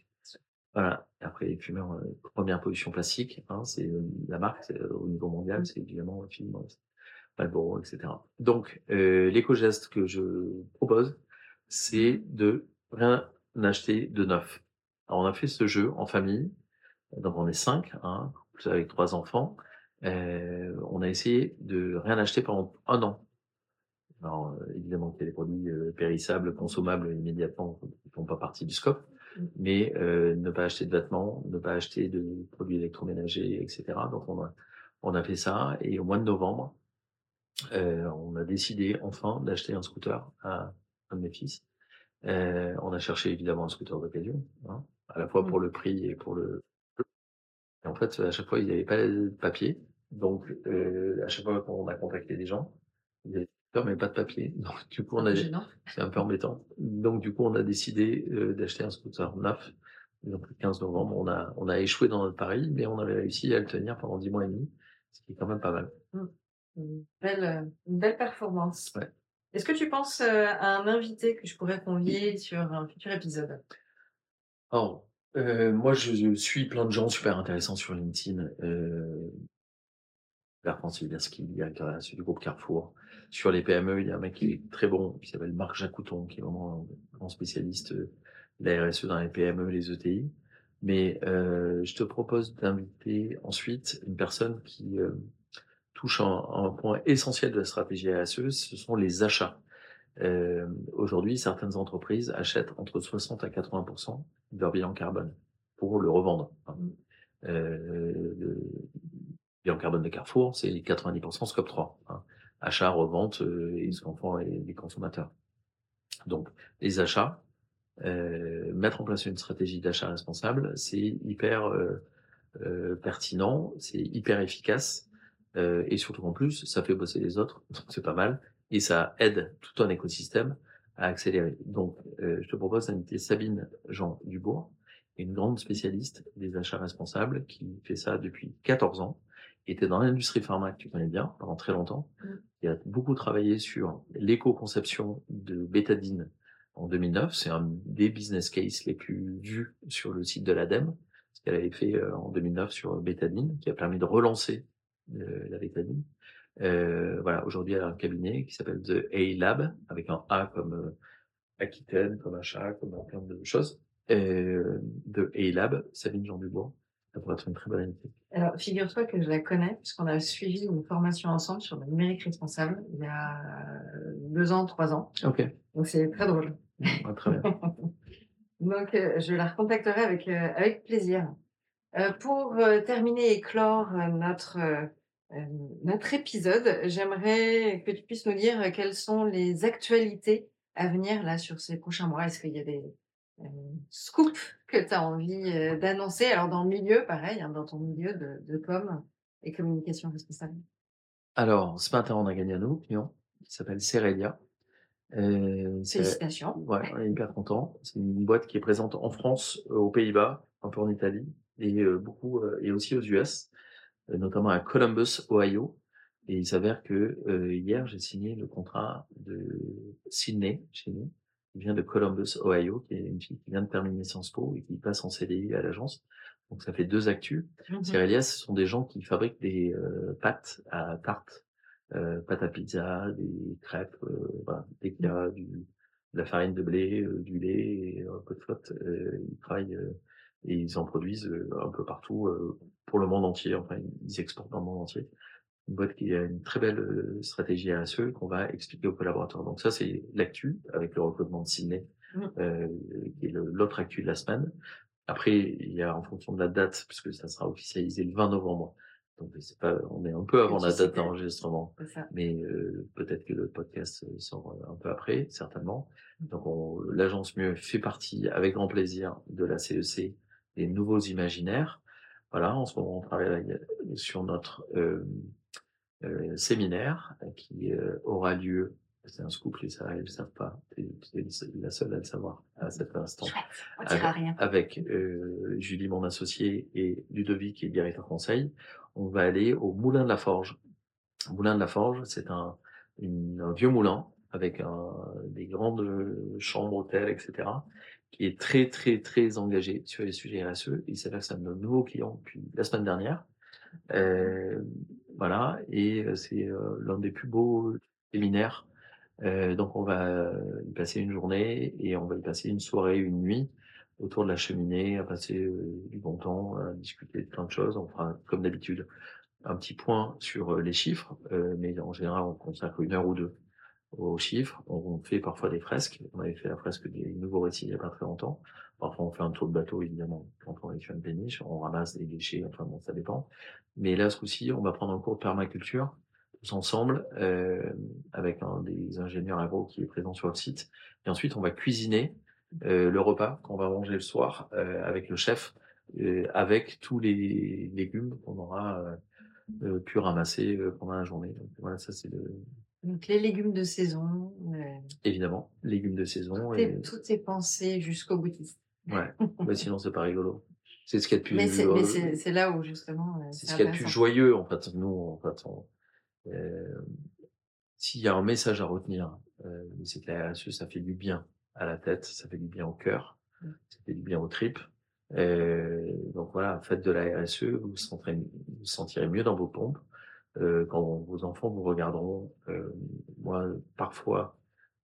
Voilà. Après, les fumeurs, euh, première pollution plastique, hein, c'est euh, la marque euh, au niveau mondial, c'est évidemment le film, euh, Marlboro, etc. Donc, euh, l'éco-geste que je propose, c'est de rien acheter de neuf. Alors, on a fait ce jeu en famille, donc on est cinq, hein, avec trois enfants. Euh, on a essayé de rien acheter pendant un an. Alors, évidemment qu'il y a des produits périssables, consommables immédiatement, qui ne font pas partie du scope. Mais euh, ne pas acheter de vêtements, ne pas acheter de produits électroménagers, etc. Donc, on a, on a fait ça, et au mois de novembre, euh, on a décidé enfin d'acheter un scooter à un de mes fils. Euh, on a cherché évidemment un scooter d'occasion, hein, à la fois pour le prix et pour le. Et en fait, à chaque fois, il n'y avait pas de papier. Donc, euh, à chaque fois qu'on a contacté des gens, il y avait mais pas de papier. Donc, du coup, on Un a, c'est un peu embêtant. Donc, du coup, on a décidé euh, d'acheter un scooter neuf. Donc, le 15 novembre, on a, on a échoué dans notre pari, mais on avait réussi à le tenir pendant 10 mois et demi, ce qui est quand même pas mal. Une belle, euh, une belle performance. Ouais. Est-ce que tu penses euh, à un invité que je pourrais convier sur un futur épisode? Alors, euh, moi, je, je suis plein de gens super intéressants sur LinkedIn. Euh, Bertrand RSE du groupe Carrefour. Sur les PME, il y a un mec qui est très bon, qui s'appelle Marc Jacouton, qui est vraiment un grand spécialiste de la RSE dans les PME, les ETI. Mais euh, je te propose d'inviter ensuite une personne qui euh, touche un, un point essentiel de la stratégie RSE, ce sont les achats. Euh, Aujourd'hui, certaines entreprises achètent entre 60 à 80 de leur bilan carbone pour le revendre. Bilan carbone de Carrefour, c'est 90% scope 3. hein. Achat, revente euh, et qu'en font les, consommateurs. Donc, les achats, euh, mettre en place une stratégie d'achat responsable, c'est hyper euh, euh, pertinent, c'est hyper efficace euh, et surtout en plus, ça fait bosser les autres, donc c'est pas mal et ça aide tout un écosystème à accélérer. Donc, je te propose d'inviter Sabine Jean Dubourg, une grande spécialiste des achats responsables qui fait ça depuis 14 ans était dans l'industrie pharma que tu connais bien pendant très longtemps, Mmh. qui a beaucoup travaillé sur l'éco-conception de bétadine en 2009. C'est un des business cases les plus vus sur le site de l'ADEME, ce qu'elle avait fait euh, en 2009 sur bétadine, qui a permis de relancer euh, la bétadine. Euh, voilà, aujourd'hui, elle a un cabinet qui s'appelle The A Lab, avec un A comme euh, Aquitaine, comme un chat, comme plein de choses. Euh, The A Lab, Sabine Jean Dubois. Ça pourrait être une très bonne amitié. Alors, figure-toi que je la connais, puisqu'on a suivi une formation ensemble sur le numérique responsable il y a deux ans, trois ans. Ok, Donc, c'est très drôle. Ouais, très bien. Donc, euh, je la recontacterai avec, euh, avec plaisir. Euh, pour terminer et clore notre, notre épisode, j'aimerais que tu puisses nous dire quelles sont les actualités à venir là sur ces prochains mois. Est-ce qu'il y a des euh, scoops que tu as envie euh, d'annoncer Alors, dans le milieu, pareil, hein, dans ton milieu de, de com et communication responsable. Alors, ce matin, on a gagné un nouveau client qui s'appelle Cerelia. Euh, Félicitations. Ouais, on est hyper content. C'est une boîte qui est présente en France, euh, aux Pays-Bas, un peu en Italie et euh, beaucoup euh, et aussi aux US, notamment à Columbus, Ohio. Et il s'avère que hier j'ai signé le contrat de Sydney chez nous. Il vient de Columbus, Ohio, qui est une fille qui vient de terminer Sciences Po et qui passe en CDI à l'agence. Donc ça fait deux actus. Cerelia, ce sont des gens qui fabriquent des euh, pâtes à tarte, euh, pâtes à pizza, des crêpes, euh, voilà, dès qu'il y a du, de la farine de blé, euh, du lait et un peu de flotte, euh, ils travaillent euh, et ils en produisent un peu partout euh, pour le monde entier. Enfin, ils exportent dans le monde entier. Une boîte qui a une très belle euh, stratégie RSE qu'on va expliquer aux collaborateurs. Donc ça, c'est l'actu avec le recrutement de Sydney, Mm. euh, qui est l'autre actu de la semaine. Après, il y a en fonction de la date, puisque ça sera officialisé le 20 novembre. Donc c'est pas, on est un peu avant la date d'enregistrement, mais euh, peut-être que le podcast euh, sort un peu après, certainement. Donc on- l'agence Mieux fait partie avec grand plaisir de la CEC des nouveaux imaginaires. Voilà, en ce moment on travaille sur notre euh, euh, séminaire qui euh, aura lieu. C'est un scoop, les salariés ne le savent pas. Es la seule à le savoir à cet instant Chouette. On dira rien. avec euh, Julie, mon associé, et Ludovic, qui est directeur conseil, on va aller au Moulin de la Forge. Moulin de la Forge, c'est un, une- un vieux moulin avec un, des grandes euh, chambres, hôtels, etc., qui est très, très, très engagé sur les sujets RSE. Il s'avère que c'est un de nos nouveaux clients depuis la semaine dernière. Euh, voilà, et c'est l'un des plus beaux séminaires. Donc on va y passer une journée et on va y passer une soirée, une nuit autour de la cheminée, à passer du bon temps, à discuter de plein de choses. On fera comme d'habitude un petit point sur les chiffres, mais en général on consacre une heure ou deux aux chiffres. On fait parfois des fresques. On avait fait la fresque des nouveaux récits il n'y a pas très longtemps. Parfois on fait un tour de bateau évidemment quand on est sur une péniche, on ramasse des déchets, enfin bon ça dépend. Mais là ce coup-ci on va prendre un cours de permaculture tous ensemble euh, avec un des ingénieurs agro qui est présent sur le site. Et ensuite on va cuisiner euh, le repas qu'on va manger le soir euh, avec le chef, avec tous les légumes qu'on aura pu ramasser pendant la journée. Donc voilà, ça c'est le, Donc, les légumes de saison, euh, évidemment légumes de saison. tout, Et, est, tout est pensé jusqu'au boutiste. Ouais, mais sinon c'est pas rigolo. C'est ce qu'il y a de plus. Mais c'est euh, mais c'est- c'est là où, justement, euh, C'est ce qu'il y a de plus joyeux, en fait. Nous, en fait, on- euh, s'il y a un message à retenir, euh, c'est que la RSE, ça fait du bien à la tête, ça fait du bien au cœur, Mm. ça fait du bien aux tripes. Euh, donc voilà, faites de la RSE, vous vous sentirez, vous vous sentirez mieux dans vos pompes. Euh, quand vos enfants vous regarderont, euh, moi, parfois,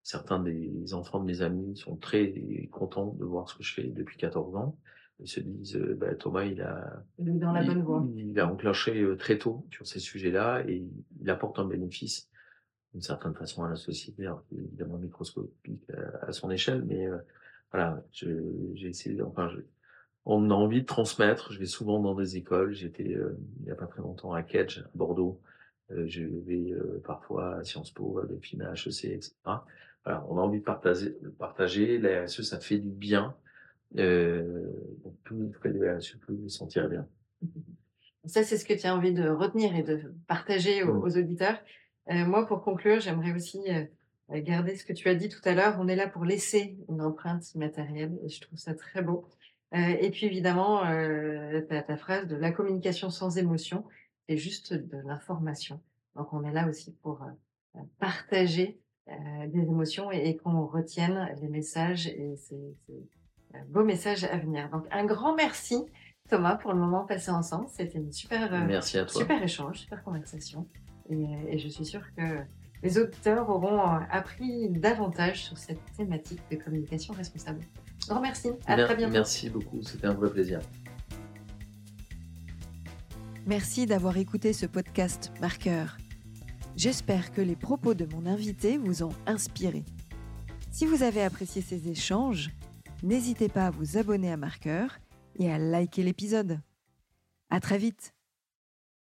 certains des enfants de mes amis sont très contents de voir ce que je fais depuis 14 ans. Ils se disent, euh, bah, Thomas, il a, Il est dans la il, bonne voie. il a enclenché euh, très tôt sur ces sujets-là et il apporte un bénéfice d'une certaine façon à la société, évidemment microscopique à, à son échelle, mais euh, voilà, j'ai essayé, enfin, je- on a envie de transmettre. Je vais souvent dans des écoles. J'étais euh, il n'y a pas très longtemps à Kedge, à Bordeaux. Euh, je vais euh, parfois à Sciences Po, à Dauphine, à HEC, etc. Voilà, on a envie de partager. de partager. La RSE, ça fait du bien. Euh, donc, plus vous faites de la RSE, plus vous vous sentirez bien. Ça, c'est ce que tu as envie de retenir et de partager aux, Mm. aux auditeurs. Euh, moi, pour conclure, j'aimerais aussi euh, garder ce que tu as dit tout à l'heure. On est là pour laisser une empreinte immatérielle et je trouve ça très beau. Euh, et puis, évidemment, ta, ta phrase de la communication sans émotion. c'est juste de l'information. Donc on est là aussi pour euh, des émotions et, qu'on retienne les messages et ces, beaux messages à venir. Donc un grand merci Thomas pour le moment passé ensemble. C'était une super, merci à toi. super échange, super conversation. Et, je suis sûre que les auditeurs auront appris davantage sur cette thématique de communication responsable. Grand merci. À très bientôt. Merci beaucoup. C'était un vrai plaisir. Merci d'avoir écouté ce podcast Marqueur. J'espère que les propos de mon invité vous ont inspiré. Si vous avez apprécié ces échanges, n'hésitez pas à vous abonner à Marqueur et à liker l'épisode. À très vite!